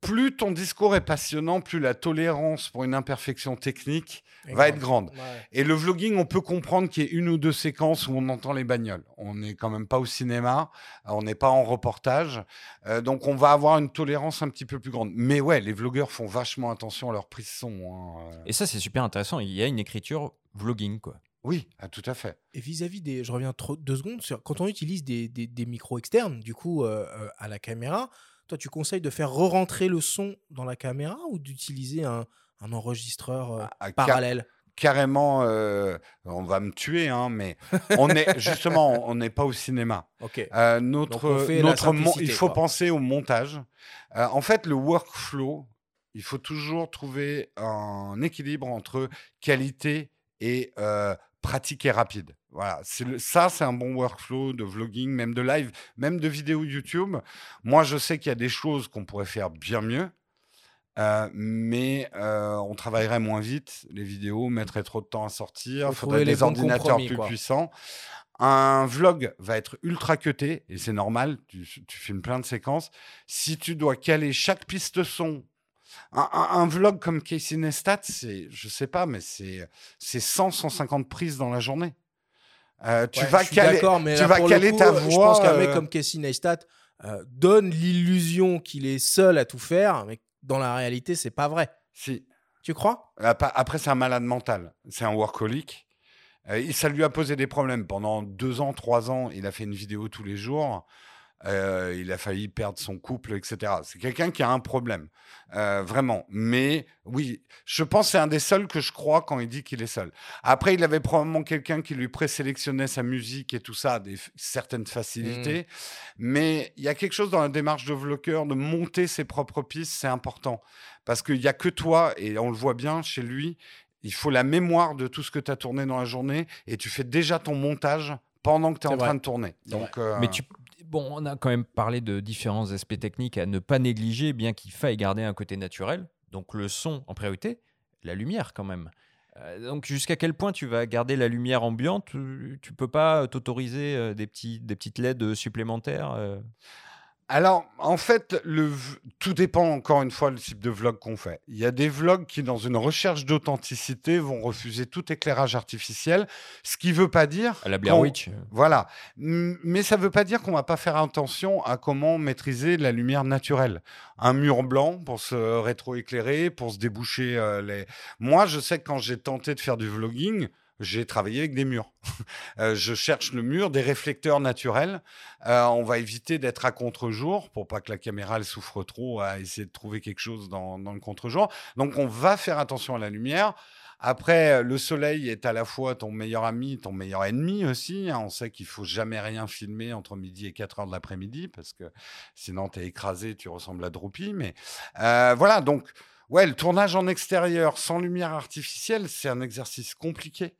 Plus ton discours est passionnant, plus la tolérance pour une imperfection technique va être grande. Et le vlogging, on peut comprendre qu'il y ait une ou deux séquences où on entend les bagnoles. On n'est quand même pas au cinéma, on n'est pas en reportage, euh, donc on va avoir une tolérance un petit peu plus grande. Mais ouais, les vlogueurs font vachement attention à leur prise son. Hein, euh. Et ça, c'est super intéressant. Il y a une écriture vlogging, quoi. Oui, ah, tout à fait. Et vis-à-vis des, je reviens trop, deux secondes sur quand on utilise des, micros externes, du coup, euh, à la caméra, toi, tu conseilles de faire re-rentrer le son dans la caméra ou d'utiliser un, enregistreur euh, ah, parallèle? carrément, euh, on va me tuer, hein, mais on est (laughs) justement, on n'est pas au cinéma. Ok. Euh, notre, notre il faut penser au montage. en fait, le workflow, il faut toujours trouver un équilibre entre qualité et pratique et rapide. Voilà, le, ça c'est un bon workflow de vlogging, même de live, même de vidéo YouTube. Moi, je sais qu'il y a des choses qu'on pourrait faire bien mieux, euh, mais euh, on travaillerait moins vite. Les vidéos mettraient trop de temps à sortir. Il faudrait des ordinateurs plus puissants. Un vlog va être ultra cuté, et c'est normal, tu, tu, filmes plein de séquences. Si tu dois caler chaque piste son un, vlog comme Casey Neistat, c'est, je sais pas, mais c'est, c'est 100, 150 prises dans la journée. Euh, tu vas caler, mais tu vas caler ta voix. Je pense qu'un mec euh, comme Casey Neistat euh, donne l'illusion qu'il est seul à tout faire, mais dans la réalité, c'est pas vrai. Si. Tu crois? Après, c'est un malade mental. C'est un workaholic. ça lui a posé des problèmes. Pendant deux ans, trois ans, il a fait une vidéo tous les jours. Euh, il a failli perdre son couple, etc. C'est quelqu'un qui a un problème, euh, vraiment. Mais oui, je pense que c'est un des seuls que je crois quand il dit qu'il est seul. Après, il avait probablement quelqu'un qui lui présélectionnait sa musique et tout ça, des certaines facilités. Mmh. Mais il y a quelque chose dans la démarche de vlogueur, de monter ses propres pistes, c'est important. Parce qu'il n'y a que toi, et on le voit bien chez lui, il faut la mémoire de tout ce que tu as tourné dans la journée et tu fais déjà ton montage pendant que tu es en train de tourner. Donc, euh, Mais tu, bon, on a quand même parlé de différents aspects techniques à ne pas négliger, bien qu'il faille garder un côté naturel. Donc le son en priorité, la lumière quand même. Euh, donc jusqu'à quel point tu vas garder la lumière ambiante? Tu, peux pas t'autoriser euh, des, des petites LED supplémentaires euh? Alors, en fait, le, tout dépend encore une fois du type de vlog qu'on fait. Il y a des vlogs qui, dans une recherche d'authenticité, vont refuser tout éclairage artificiel, ce qui ne veut pas dire... À la Blair Witch. Voilà. Mais ça ne veut pas dire qu'on ne va pas faire attention à comment maîtriser la lumière naturelle. Un mur blanc pour se rétroéclairer, pour se déboucher euh, les... Moi, je sais que quand j'ai tenté de faire du vlogging, j'ai travaillé avec des murs. (laughs) Euh, je cherche le mur, des réflecteurs naturels. Euh, on va éviter d'être à contre-jour pour pas que la caméra elle souffre trop à essayer de trouver quelque chose dans, le contre-jour. Donc on va faire attention à la lumière. Après, le soleil est à la fois ton meilleur ami, ton meilleur ennemi aussi. Hein. On sait qu'il faut jamais rien filmer entre midi et 4 heures de l'après-midi parce que sinon tu es écrasé, tu ressembles à Droopy. Mais euh, voilà, donc Ouais, le tournage en extérieur sans lumière artificielle, c'est un exercice compliqué.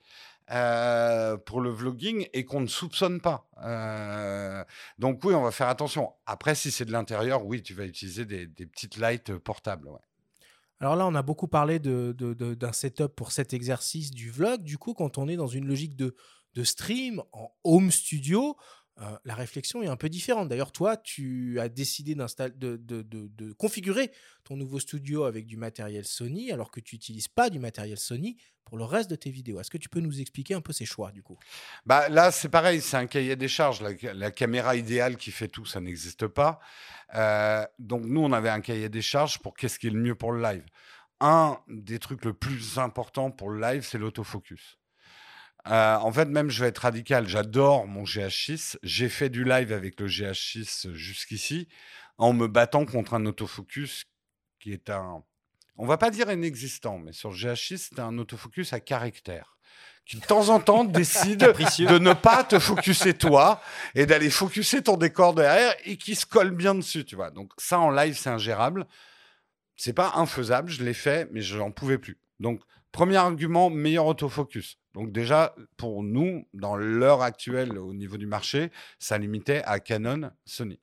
Euh, pour le vlogging et qu'on ne soupçonne pas. Euh, donc oui, on va faire attention. Après, si c'est de l'intérieur, oui, tu vas utiliser des, petites lights portables. Alors là, on a beaucoup parlé d'un de, setup pour cet exercice du vlog. Du coup, quand on est dans une logique de stream en home studio, euh, la réflexion est un peu différente. D'ailleurs, toi, tu as décidé de, configurer ton nouveau studio avec du matériel Sony, alors que tu n'utilises pas du matériel Sony pour le reste de tes vidéos. Est-ce que tu peux nous expliquer un peu ces choix, du coup? Bah, Là, c'est pareil, c'est un cahier des charges. La, caméra idéale qui fait tout, ça n'existe pas. Euh, donc, nous, on avait un cahier des charges pour qu'est-ce qui est le mieux pour le live. Un des trucs le plus important pour le live, c'est l'autofocus. Euh, en fait, même, je vais être radical. J'adore mon GH6. J'ai fait du live avec le GH6 jusqu'ici en me battant contre un autofocus qui est un. On va pas dire inexistant, mais sur le GH6, c'est un autofocus à caractère qui de temps en temps (laughs) décide de ne pas te focuser toi et d'aller focuser ton décor derrière et qui se colle bien dessus, tu vois. Donc ça en live c'est ingérable. C'est pas infaisable, je l'ai fait mais je n'en pouvais plus. Donc premier argument, meilleur autofocus. Donc déjà, pour nous, dans l'heure actuelle au niveau du marché, ça limitait à Canon, Sony.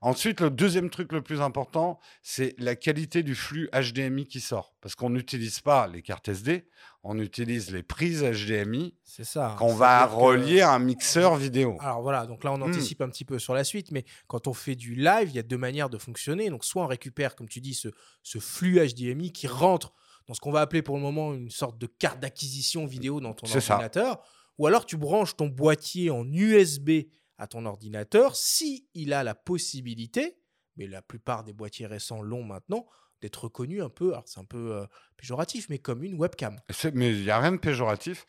Ensuite, le deuxième truc le plus important, c'est la qualité du flux HDMI qui sort. Parce qu'on n'utilise pas les cartes SD, on utilise les prises HDMI. Ça. Qu'on va relier à un mixeur vidéo. Alors voilà, donc là on hmm. anticipe un petit peu sur la suite, mais quand on fait du live, il y a deux manières de fonctionner. Donc soit on récupère, comme tu dis, ce, ce flux HDMI qui rentre dans ce qu'on va appeler pour le moment une sorte de carte d'acquisition vidéo dans ton ordinateur, ou alors tu branches ton boîtier en USB à ton ordinateur si il a la possibilité, mais la plupart des boîtiers récents l'ont maintenant, d'être reconnu un peu, c'est un peu euh, péjoratif, mais comme une webcam. Mais il n'y a rien de péjoratif.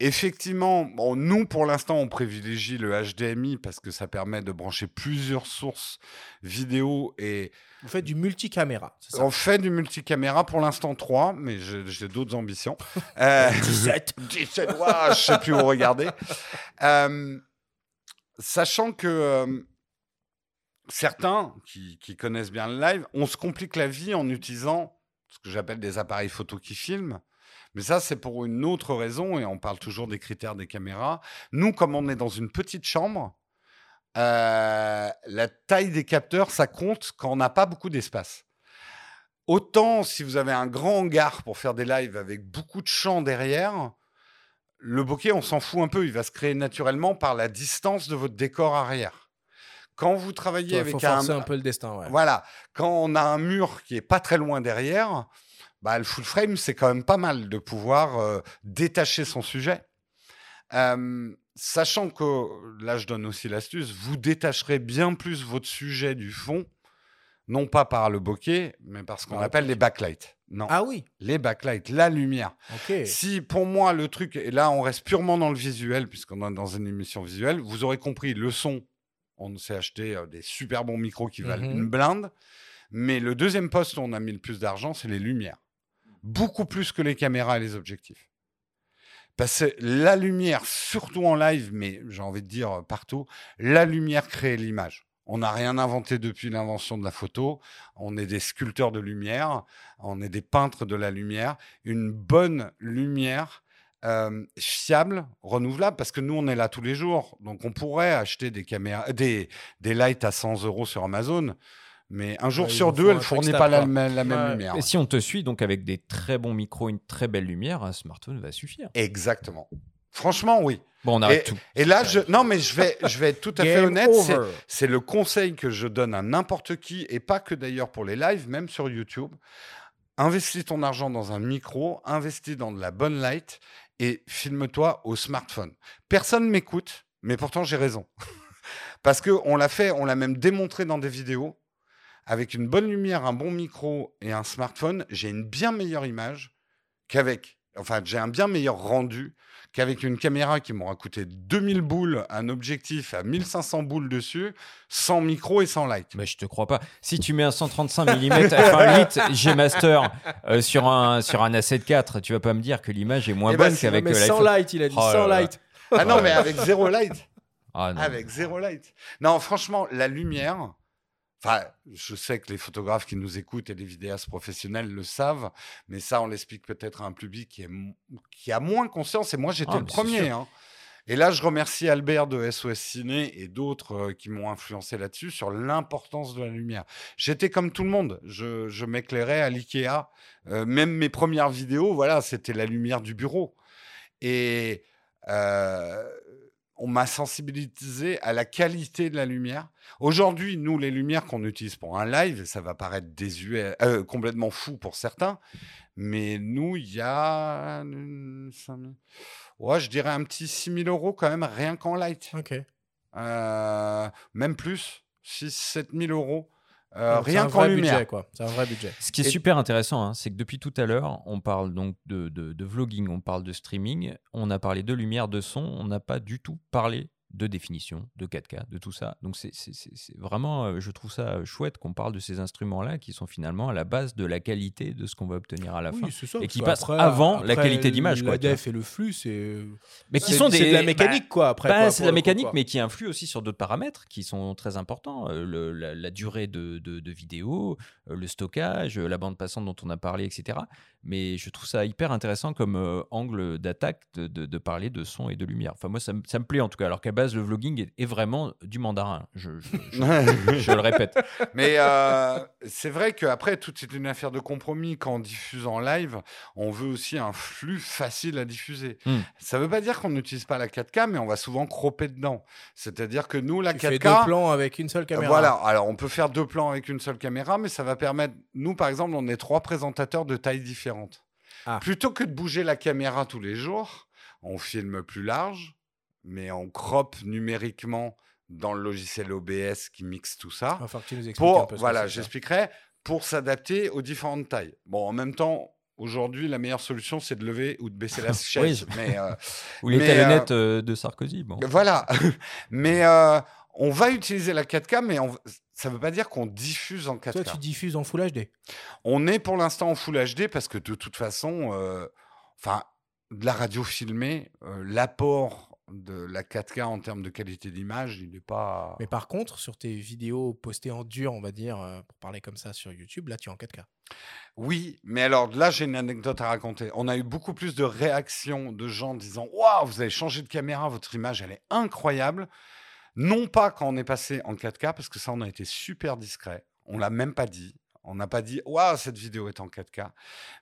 effectivement, nous, pour l'instant, on privilégie le HDMI parce que ça permet de brancher plusieurs sources vidéo et... Vous faites du multicaméra, c'est ça? On fait du multicaméra, pour l'instant 3, mais j'ai d'autres ambitions. (laughs) 17 17, (laughs) je ne sais plus où regarder. sachant que certains qui, connaissent bien le live, on se complique la vie en utilisant ce que j'appelle des appareils photo qui filment. Mais ça, c'est pour une autre raison, et on parle toujours des critères des caméras. Nous, comme on est dans une petite chambre, euh, la taille des capteurs, ça compte quand on n'a pas beaucoup d'espace. Autant si vous avez un grand hangar pour faire des lives avec beaucoup de champs derrière, le bokeh, on s'en fout un peu, il va se créer naturellement par la distance de votre décor arrière quand vous travaillez avec un, un peu le destin. Voilà, quand on a un mur qui est pas très loin derrière, bah, le full frame c'est quand même pas mal de pouvoir euh, détacher son sujet. sachant que là je donne aussi l'astuce, vous détacherez bien plus votre sujet du fond, non pas par le bokeh, mais par ce qu'on appelle les backlights. Non. Ah oui. Les backlights, la lumière. Si pour moi le truc, et là on reste purement dans le visuel, puisqu'on est dans une émission visuelle, vous aurez compris, le son, on s'est acheté des super bons micros qui valent une mmh blinde. Mais le deuxième poste où on a mis le plus d'argent, c'est les lumières. Beaucoup plus que les caméras et les objectifs. Parce que la lumière, surtout en live, mais j'ai envie de dire partout, la lumière crée l'image. On n'a rien inventé depuis l'invention de la photo. On est des sculpteurs de lumière, on est des peintres de la lumière. Une bonne lumière, fiable, renouvelable, parce que nous, on est là tous les jours. Donc, on pourrait acheter des caméras, des, des lights à 100 euros sur Amazon. Mais un jour sur deux, elle ne fournit pas la, même lumière. Et si on te suit donc avec des très bons micros, une très belle lumière, un smartphone va suffire. Exactement. Franchement, oui. Bon, on arrête tout. Et là, je, non, mais je vais, je vais être tout à fait honnête. C'est le conseil que je donne à n'importe qui, et pas que d'ailleurs pour les lives, même sur YouTube. Investis ton argent dans un micro, investis dans de la bonne light et filme-toi au smartphone. Personne m'écoute, mais pourtant j'ai raison. (laughs) Parce qu'on l'a fait, on l'a même démontré dans des vidéos. Avec une bonne lumière, un bon micro et un smartphone, j'ai une bien meilleure image qu'avec. Enfin, j'ai un bien meilleur rendu qu'avec une caméra qui m'aura coûté 2000 boules, un objectif à 1500 boules dessus, sans micro et sans light. Mais je te crois pas. Si tu mets un 135 mm f1.8 G Master euh, sur un sur un A7 IV, tu vas pas me dire que l'image est moins eh ben, bonne qu'avec mais sans light, il a dit oh sans light. Ah non, mais avec zéro light. Ah avec zéro light. Non, franchement, la lumière, Enfin, je sais que les photographes qui nous écoutent et les vidéastes professionnels le savent, mais ça, on l'explique peut-être à un public qui, est, qui a moins conscience. Et moi, j'étais ah, le premier. Hein. Et là, je remercie Albert de SOS Ciné et d'autres euh, qui m'ont influencé là-dessus sur l'importance de la lumière. J'étais comme tout le monde. Je, m'éclairais à l'IKEA. Euh, même mes premières vidéos, voilà, c'était la lumière du bureau. Et euh, on m'a sensibilisé à la qualité de la lumière. Aujourd'hui, nous, les lumières qu'on utilise pour un live, ça va paraître désuet, euh, complètement fou pour certains, mais nous, il y a, ouais, je dirais un petit 6 000 euros quand même, rien qu'en light. Ok. Euh, même plus, 6 7 000 euros euh, rien qu'en lumière. C'est un vrai budget. Ce qui est super intéressant, hein, c'est que depuis tout à l'heure, on parle donc de, de, vlogging, on parle de streaming, on a parlé de lumière, de son, on n'a pas du tout parlé de définition, de 4K, de tout ça. Donc c'est vraiment, euh, je trouve ça chouette qu'on parle de ces instruments-là qui sont finalement à la base de la qualité de ce qu'on va obtenir à la fin et qui passent avant la qualité d'image. La def et le flux, c'est mais qui sont des de la mécanique quoi. Après, bah, c'est de la mécanique, mais qui influe aussi sur d'autres paramètres qui sont très importants. Euh, le, la, durée de, de, vidéo, euh, le stockage, la bande passante dont on a parlé, etc. Mais je trouve ça hyper intéressant comme angle d'attaque de, de, parler de son et de lumière. Enfin moi ça, ça me plaît en tout cas. Alors qu'à base, le vlogging est, vraiment du mandarin. Je, (laughs) je, le répète. Mais euh, c'est vrai qu'après, tout est une affaire de compromis. Quand on diffuse en live, on veut aussi un flux facile à diffuser. Hmm. Ça ne veut pas dire qu'on n'utilise pas la 4K, mais on va souvent cropper dedans. C'est-à-dire que nous, la 4K. Fais deux plans avec une seule caméra. Voilà. Alors, on peut faire deux plans avec une seule caméra, mais ça va permettre. Nous, par exemple, on est trois présentateurs de tailles différentes. Ah. Plutôt que de bouger la caméra tous les jours, on filme plus large, mais on crop numériquement dans le logiciel OBS qui mixe tout ça. Enfin, tu nous pour, un peu voilà, j'expliquerai pour s'adapter aux différentes tailles. Bon, en même temps, aujourd'hui, la meilleure solution, c'est de lever ou de baisser la (laughs) chaise. mais, euh, (laughs) ou les talonnettes euh, euh, de Sarkozy. Bon. Voilà. (laughs) mais on va utiliser la 4K, mais ça ne veut pas dire qu'on diffuse en 4K. Toi, tu diffuses en Full HD On est pour l'instant en Full HD parce que de toute façon, enfin, de la radio filmée, l'apport de la 4K en termes de qualité d'image, il n'est pas. Mais par contre, sur tes vidéos postées en dur, on va dire, euh, pour parler comme ça sur YouTube, là, tu es en 4K. Oui, mais alors là, j'ai une anecdote à raconter. On a eu beaucoup plus de réactions de gens disant Waouh, vous avez changé de caméra, votre image, elle est incroyable. Non pas quand on est passé en 4K, parce que ça, on a été super discret. On l'a même pas dit. On n'a pas dit waouh cette vidéo est en 4K,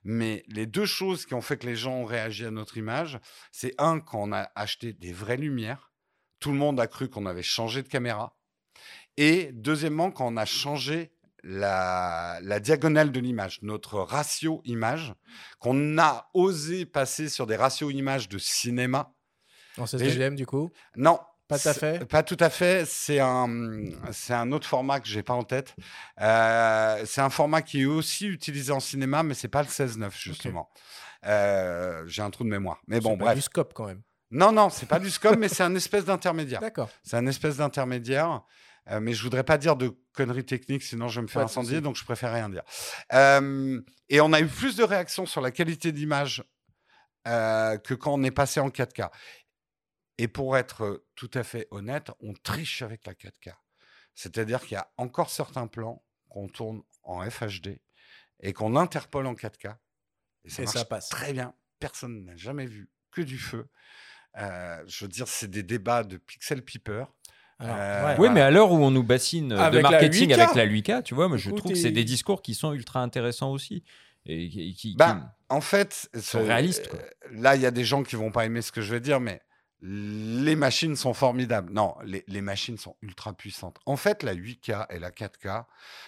mais les deux choses qui ont fait que les gens ont réagi à notre image, c'est un quand on a acheté des vraies lumières, tout le monde a cru qu'on avait changé de caméra, et deuxièmement quand on a changé la, diagonale de l'image, notre ratio image, qu'on a osé passer sur des ratios images de cinéma. En 16 du coup? Non, pas tout à fait. Pas tout à fait. C'est un, c'est un autre format que j'ai pas en tête. Euh, c'est un format qui est aussi utilisé en cinéma, mais c'est pas le 16-9 justement. Euh, j'ai un trou de mémoire. Mais bon, bref. du scope quand même. Non, non, c'est pas du (laughs) scope, mais c'est un espèce d'intermédiaire. D'accord. C'est un espèce d'intermédiaire. Euh, mais je voudrais pas dire de conneries techniques, sinon je vais me faire incendier, donc je préfère rien dire. et on a eu plus de réactions sur la qualité d'image que quand on est passé en 4K. Et pour être tout à fait honnête, on triche avec la 4K. C'est-à-dire qu'il y a encore certains plans qu'on tourne en FHD et qu'on interpole en 4K. Et ça, passe très bien. Personne n'a jamais vu que du feu. je veux dire, c'est des débats de pixel peeper. oui, mais à l'heure où on nous bassine de marketing avec la 8K, tu vois, moi je trouve que c'est des discours qui sont ultra intéressants aussi. Et, qui, bah, en fait, sont réalistes. Là, il y a des gens qui vont pas aimer ce que je vais dire, mais les machines sont formidables. Non, les, machines sont ultra puissantes. En fait, la 8K et la 4K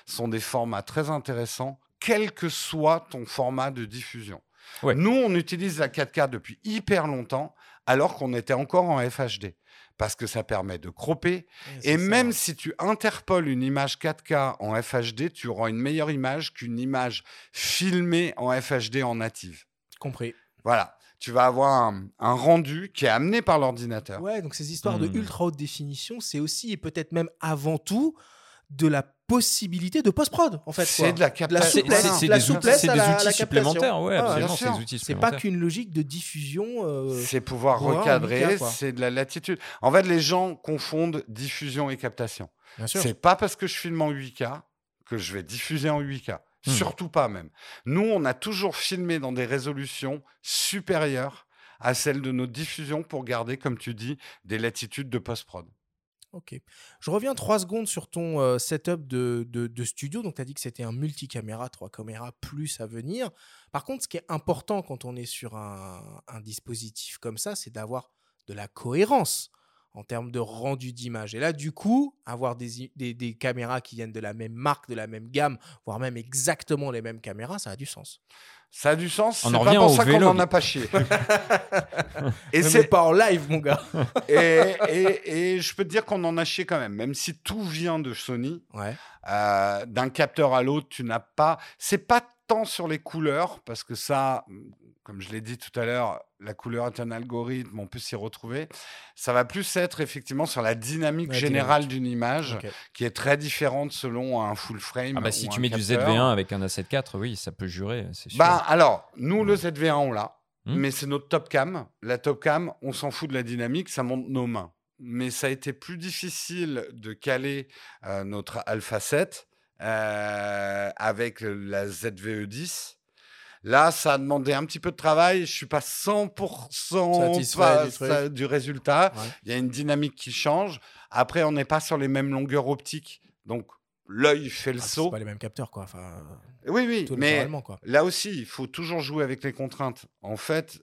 sont des formats très intéressants, quel que soit ton format de diffusion. Nous, on utilise la 4K depuis hyper longtemps, alors qu'on était encore en FHD, parce que ça permet de cropper. et même si tu interpoles une image 4K en FHD, tu auras une meilleure image qu'une image filmée en FHD en native. Compris. Voilà tu vas avoir un, rendu qui est amené par l'ordinateur. Ouais, donc ces histoires de hmm. ultra haute définition, c'est aussi et peut-être même avant tout de la possibilité de post-prod, en fait. C'est de la, captation. C'est des, outils supplémentaires, ouais, ah, absolument. c'est pas qu'une logique de diffusion. Euh, c'est pouvoir recadrer, c'est de la latitude. En fait, les gens confondent diffusion et captation. C'est pas parce que je filme en 8K que je vais diffuser en 8K. Mmh. Surtout pas même. Nous, on a toujours filmé dans des résolutions supérieures à celles de nos diffusions pour garder, comme tu dis, des latitudes de post-prod. Ok. Je reviens trois secondes sur ton euh, setup de, de, studio. Donc, tu as dit que c'était un multicaméra, trois caméras plus à venir. Par contre, ce qui est important quand on est sur un, un dispositif comme ça, c'est d'avoir de la cohérence en termes de rendu d'image. Et là, du coup, avoir des, des, caméras qui viennent de la même marque, de la même gamme, voire même exactement les mêmes caméras, ça a du sens. Ça a du sens. C'est pas pour ça qu'on n'en a pas chié. (laughs) (laughs) et c'est pas en live, mon gars. (laughs) et, et, je peux te dire qu'on en a chié quand même, même si tout vient de Sony. Ouais. Euh, d'un capteur à l'autre, tu n'as pas. C'est pas tant sur les couleurs, parce que ça, comme je l'ai dit tout à l'heure, la couleur est un algorithme, on peut s'y retrouver. Ça va plus être effectivement sur la dynamique générale d'une image, qui est très différente selon un full frame. Ah bah, si tu mets du ZV1 avec un A7 IV, oui, ça peut jurer, c'est sûr. Bah, alors, nous, le ZV1, on l'a, hmm. mais c'est notre top cam. La top cam, on s'en fout de la dynamique, ça monte nos mains. Mais ça a été plus difficile de caler euh, notre Alpha 7 euh, avec la ZVE 10 Là, ça a demandé un petit peu de travail. Je suis pas 100% Satisfait du, résultat. Il y a une dynamique qui change. Après, on n'est pas sur les mêmes longueurs optiques. Donc, l'œil fait le ah, saut. Pas les mêmes capteurs, quoi. Enfin, oui, oui, mais là aussi, il faut toujours jouer avec les contraintes. En fait,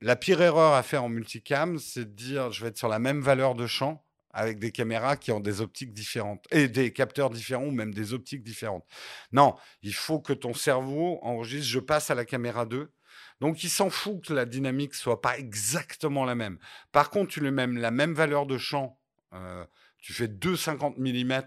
la pire erreur à faire en multicam, c'est de dire je vais être sur la même valeur de champ avec des caméras qui ont des optiques différentes et des capteurs différents ou même des optiques différentes. Non, il faut que ton cerveau enregistre je passe à la caméra 2. Donc il s'en fout que la dynamique soit pas exactement la même. Par contre, tu lui mets la même valeur de champ, euh, tu fais 2,50 mm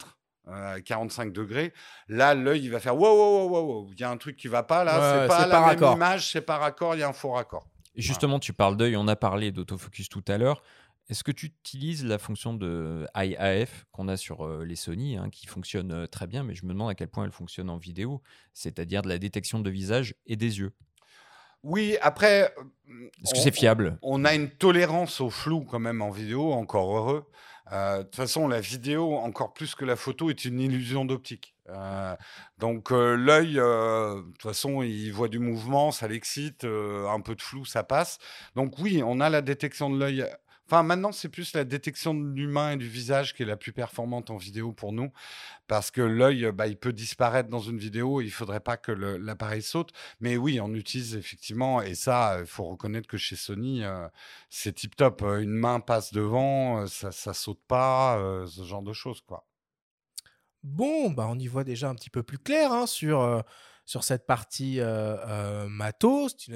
à 45 degrés, là l'œil il va faire wow wow wow wow, il y a un truc qui va pas là, c'est pas la même image, c'est pas raccord, il y a un faux raccord. Justement, tu parles d'œil, on a parlé d'autofocus tout à l'heure. Est-ce que tu utilises la fonction de IAF qu'on a sur les Sony, hein, qui fonctionne très bien, mais je me demande à quel point elle fonctionne en vidéo, c'est-à-dire de la détection de visage et des yeux? Oui, après. Est-ce que c'est fiable? on, a une tolérance au flou quand même en vidéo, encore heureux. Euh, de toute façon, la vidéo, encore plus que la photo, est une illusion d'optique. donc l'œil, de toute façon, il voit du mouvement, ça l'excite, un peu de flou, ça passe. Donc oui, on a la détection de l'œil Enfin, maintenant, c'est plus la détection de l'humain et du visage qui est la plus performante en vidéo pour nous, parce que l'œil, bah, il peut disparaître dans une vidéo, il ne faudrait pas que l'appareil saute. Mais oui, on utilise effectivement, et ça, il faut reconnaître que chez Sony, euh, c'est tip top. Une main passe devant, euh, ça, ne saute pas, euh, ce genre de choses, quoi. Bon, bah on y voit déjà un petit peu plus clair hein, sur sur cette partie matos. Tu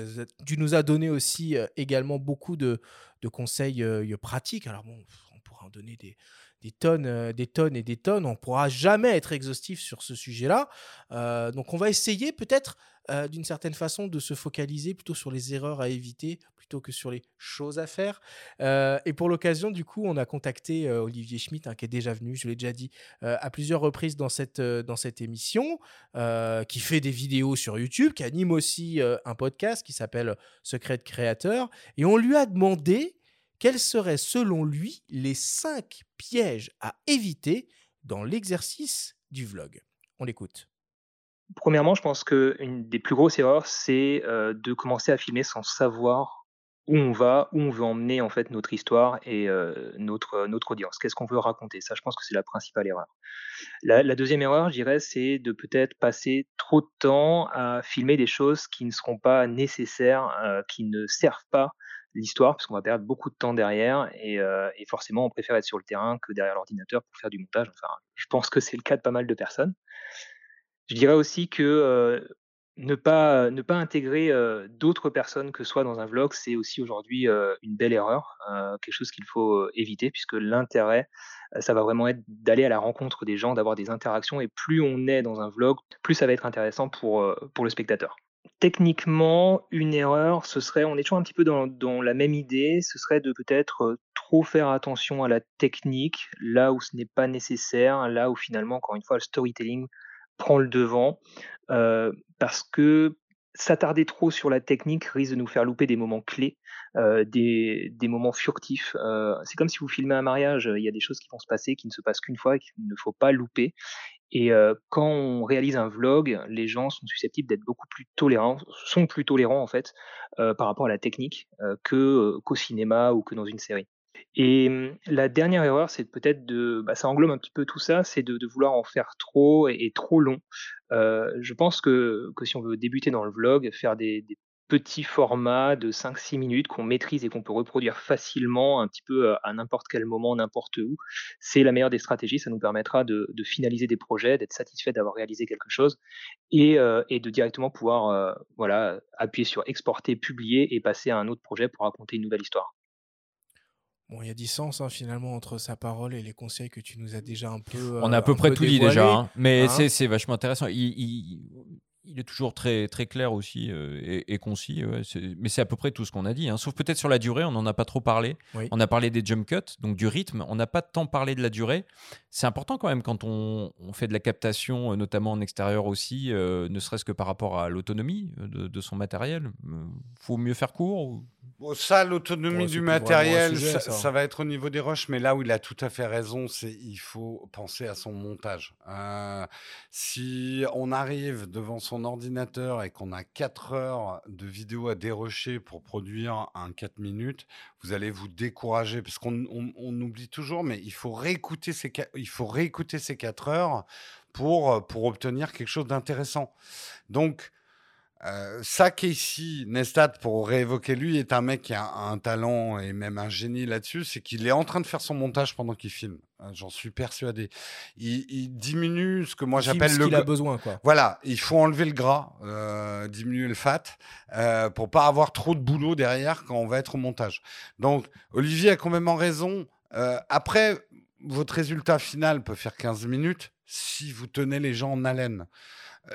nous, as, donné aussi également beaucoup de, conseils pratiques. Alors bon, on pourra en donner des, tonnes, des tonnes et des tonnes. On pourra jamais être exhaustif sur ce sujet-là. donc on va essayer peut-être d'une certaine façon de se focaliser plutôt sur les erreurs à éviter que sur les choses à faire. Euh, et pour l'occasion, du coup, on a contacté euh, Olivier Schmitt, hein, qui est déjà venu, je l'ai déjà dit, euh, à plusieurs reprises dans cette, dans cette émission, qui fait des vidéos sur YouTube, qui anime aussi un podcast qui s'appelle Secret de Créateur. Et on lui a demandé quels seraient, selon lui, les cinq pièges à éviter dans l'exercice du vlog. On l'écoute. Premièrement, je pense qu'une des plus grosses erreurs, c'est de commencer à filmer sans savoir où on va, où on veut emmener en fait notre histoire et notre, notre audience. Qu'est-ce qu'on veut raconter? Ça, je pense que c'est la principale erreur. La, deuxième erreur, je dirais, c'est de peut-être passer trop de temps à filmer des choses qui ne seront pas nécessaires, qui ne servent pas l'histoire, parce qu'on va perdre beaucoup de temps derrière, et, et, forcément, on préfère être sur le terrain que derrière l'ordinateur pour faire du montage. Enfin, je pense que c'est le cas de pas mal de personnes. Je dirais aussi que ne pas, ne pas intégrer d'autres personnes que soi dans un vlog, c'est aussi aujourd'hui une belle erreur, quelque chose qu'il faut éviter, puisque l'intérêt, ça va vraiment être d'aller à la rencontre des gens, d'avoir des interactions, et plus on est dans un vlog, plus ça va être intéressant pour, pour le spectateur. Techniquement, une erreur, ce serait, on est toujours un petit peu dans, dans la même idée, ce serait de peut-être trop faire attention à la technique, là où ce n'est pas nécessaire, là où finalement, encore une fois, le storytelling prend le devant parce que s'attarder trop sur la technique risque de nous faire louper des moments clés, des, moments furtifs. c'est comme si vous filmez un mariage, il y a des choses qui vont se passer, qui ne se passent qu'une fois qu'il ne faut pas louper. Et quand on réalise un vlog, les gens sont susceptibles d'être beaucoup plus tolérants, sont plus tolérants en fait par rapport à la technique que qu'au cinéma ou que dans une série. Et mmh, la dernière erreur, c'est peut-être de, bah, ça englobe un petit peu tout ça, c'est de, vouloir en faire trop et, trop long. je pense que, que, si on veut débuter dans le vlog, faire des, petits formats de 5-6 minutes qu'on maîtrise et qu'on peut reproduire facilement un petit peu à n'importe quel moment, n'importe où, c'est la meilleure des stratégies. Ça nous permettra de, finaliser des projets, d'être satisfait d'avoir réalisé quelque chose et, et de directement pouvoir voilà, appuyer sur exporter, publier et passer à un autre projet pour raconter une nouvelle histoire. Bon, il y a du sens hein, finalement entre sa parole et les conseils que tu nous as déjà un peu. On a à peu près tout dit déjà, hein. mais hein c'est vachement intéressant. Il, il, est toujours très, très clair aussi euh, et, concis, mais c'est à peu près tout ce qu'on a dit. Sauf peut-être sur la durée, on n'en a pas trop parlé. On a parlé des jump cuts, donc du rythme. On n'a pas tant parlé de la durée. C'est important quand même quand on, on, fait de la captation, euh, notamment en extérieur aussi, euh, ne serait-ce que par rapport à l'autonomie de, de, son matériel. faut mieux faire court ça, l'autonomie du matériel, ça, va être au niveau des rushs, mais là où il a tout à fait raison, c'est il faut penser à son montage. Euh, si on arrive devant son ordinateur et qu'on a 4 heures de vidéo à dérocher pour produire un 4 minutes, vous allez vous décourager parce qu'on oublie toujours, mais il faut réécouter ces, il faut réécouter ces 4 heures pour, pour obtenir quelque chose d'intéressant. Donc, euh, ça, Casey Nestat, pour réévoquer lui, est un mec qui a un talent et même un génie là-dessus, c'est qu'il est en train de faire son montage pendant qu'il filme. Hein, j'en suis persuadé. Il, diminue ce que moi j'appelle le. qu'il a besoin, quoi. Voilà, il faut enlever le gras, euh, diminuer le fat, euh, pour pas avoir trop de boulot derrière quand on va être au montage. Donc, Olivier a quand même raison. Euh, après, votre résultat final peut faire 15 minutes si vous tenez les gens en haleine.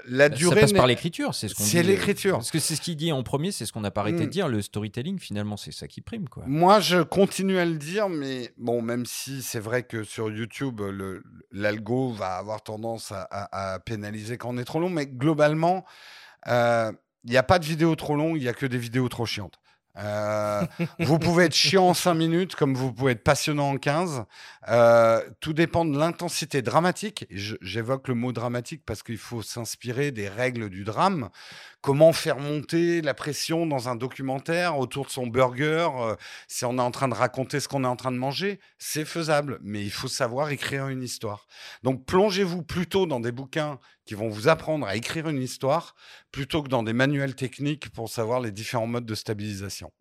La durée ça passe par l'écriture, c'est ce qu'on C'est l'écriture. Parce que c'est ce qu'il dit en premier, c'est ce qu'on n'a pas arrêté de mm. dire. Le storytelling, finalement, c'est ça qui prime. Quoi. Moi, je continue à le dire, mais bon, même si c'est vrai que sur YouTube, l'algo va avoir tendance à, pénaliser quand on est trop long, mais globalement, euh, il n'y a pas de vidéos trop longues, il n'y a que des vidéos trop chiantes. Euh, vous pouvez être chiant en 5 minutes comme vous pouvez être passionnant en 15. Euh, tout dépend de l'intensité dramatique. J'évoque le mot dramatique parce qu'il faut s'inspirer des règles du drame. Comment faire monter la pression dans un documentaire autour de son burger euh, si on est en train de raconter ce qu'on est en train de manger C'est faisable, mais il faut savoir écrire une histoire. Donc plongez-vous plutôt dans des bouquins qui vont vous apprendre à écrire une histoire plutôt que dans des manuels techniques pour savoir les différents modes de stabilisation.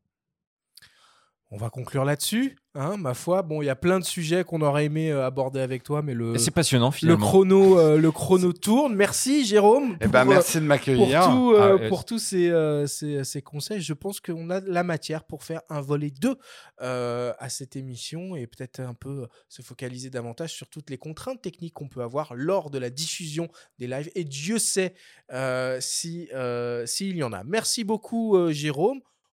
On va conclure là-dessus. Hein, ma foi, bon, il y a plein de sujets qu'on aurait aimé euh, aborder avec toi, mais le c'est passionnant finalement. Le chrono, euh, le chrono tourne. Merci Jérôme. Eh ben, merci de m'accueillir. Pour, tout, euh, ah, pour tous ces, ces, ces, conseils, je pense qu'on a la matière pour faire un volet 2 à cette émission et peut-être un peu se focaliser davantage sur toutes les contraintes techniques qu'on peut avoir lors de la diffusion des lives. Et Dieu sait si s'il y en a. Merci beaucoup Jérôme.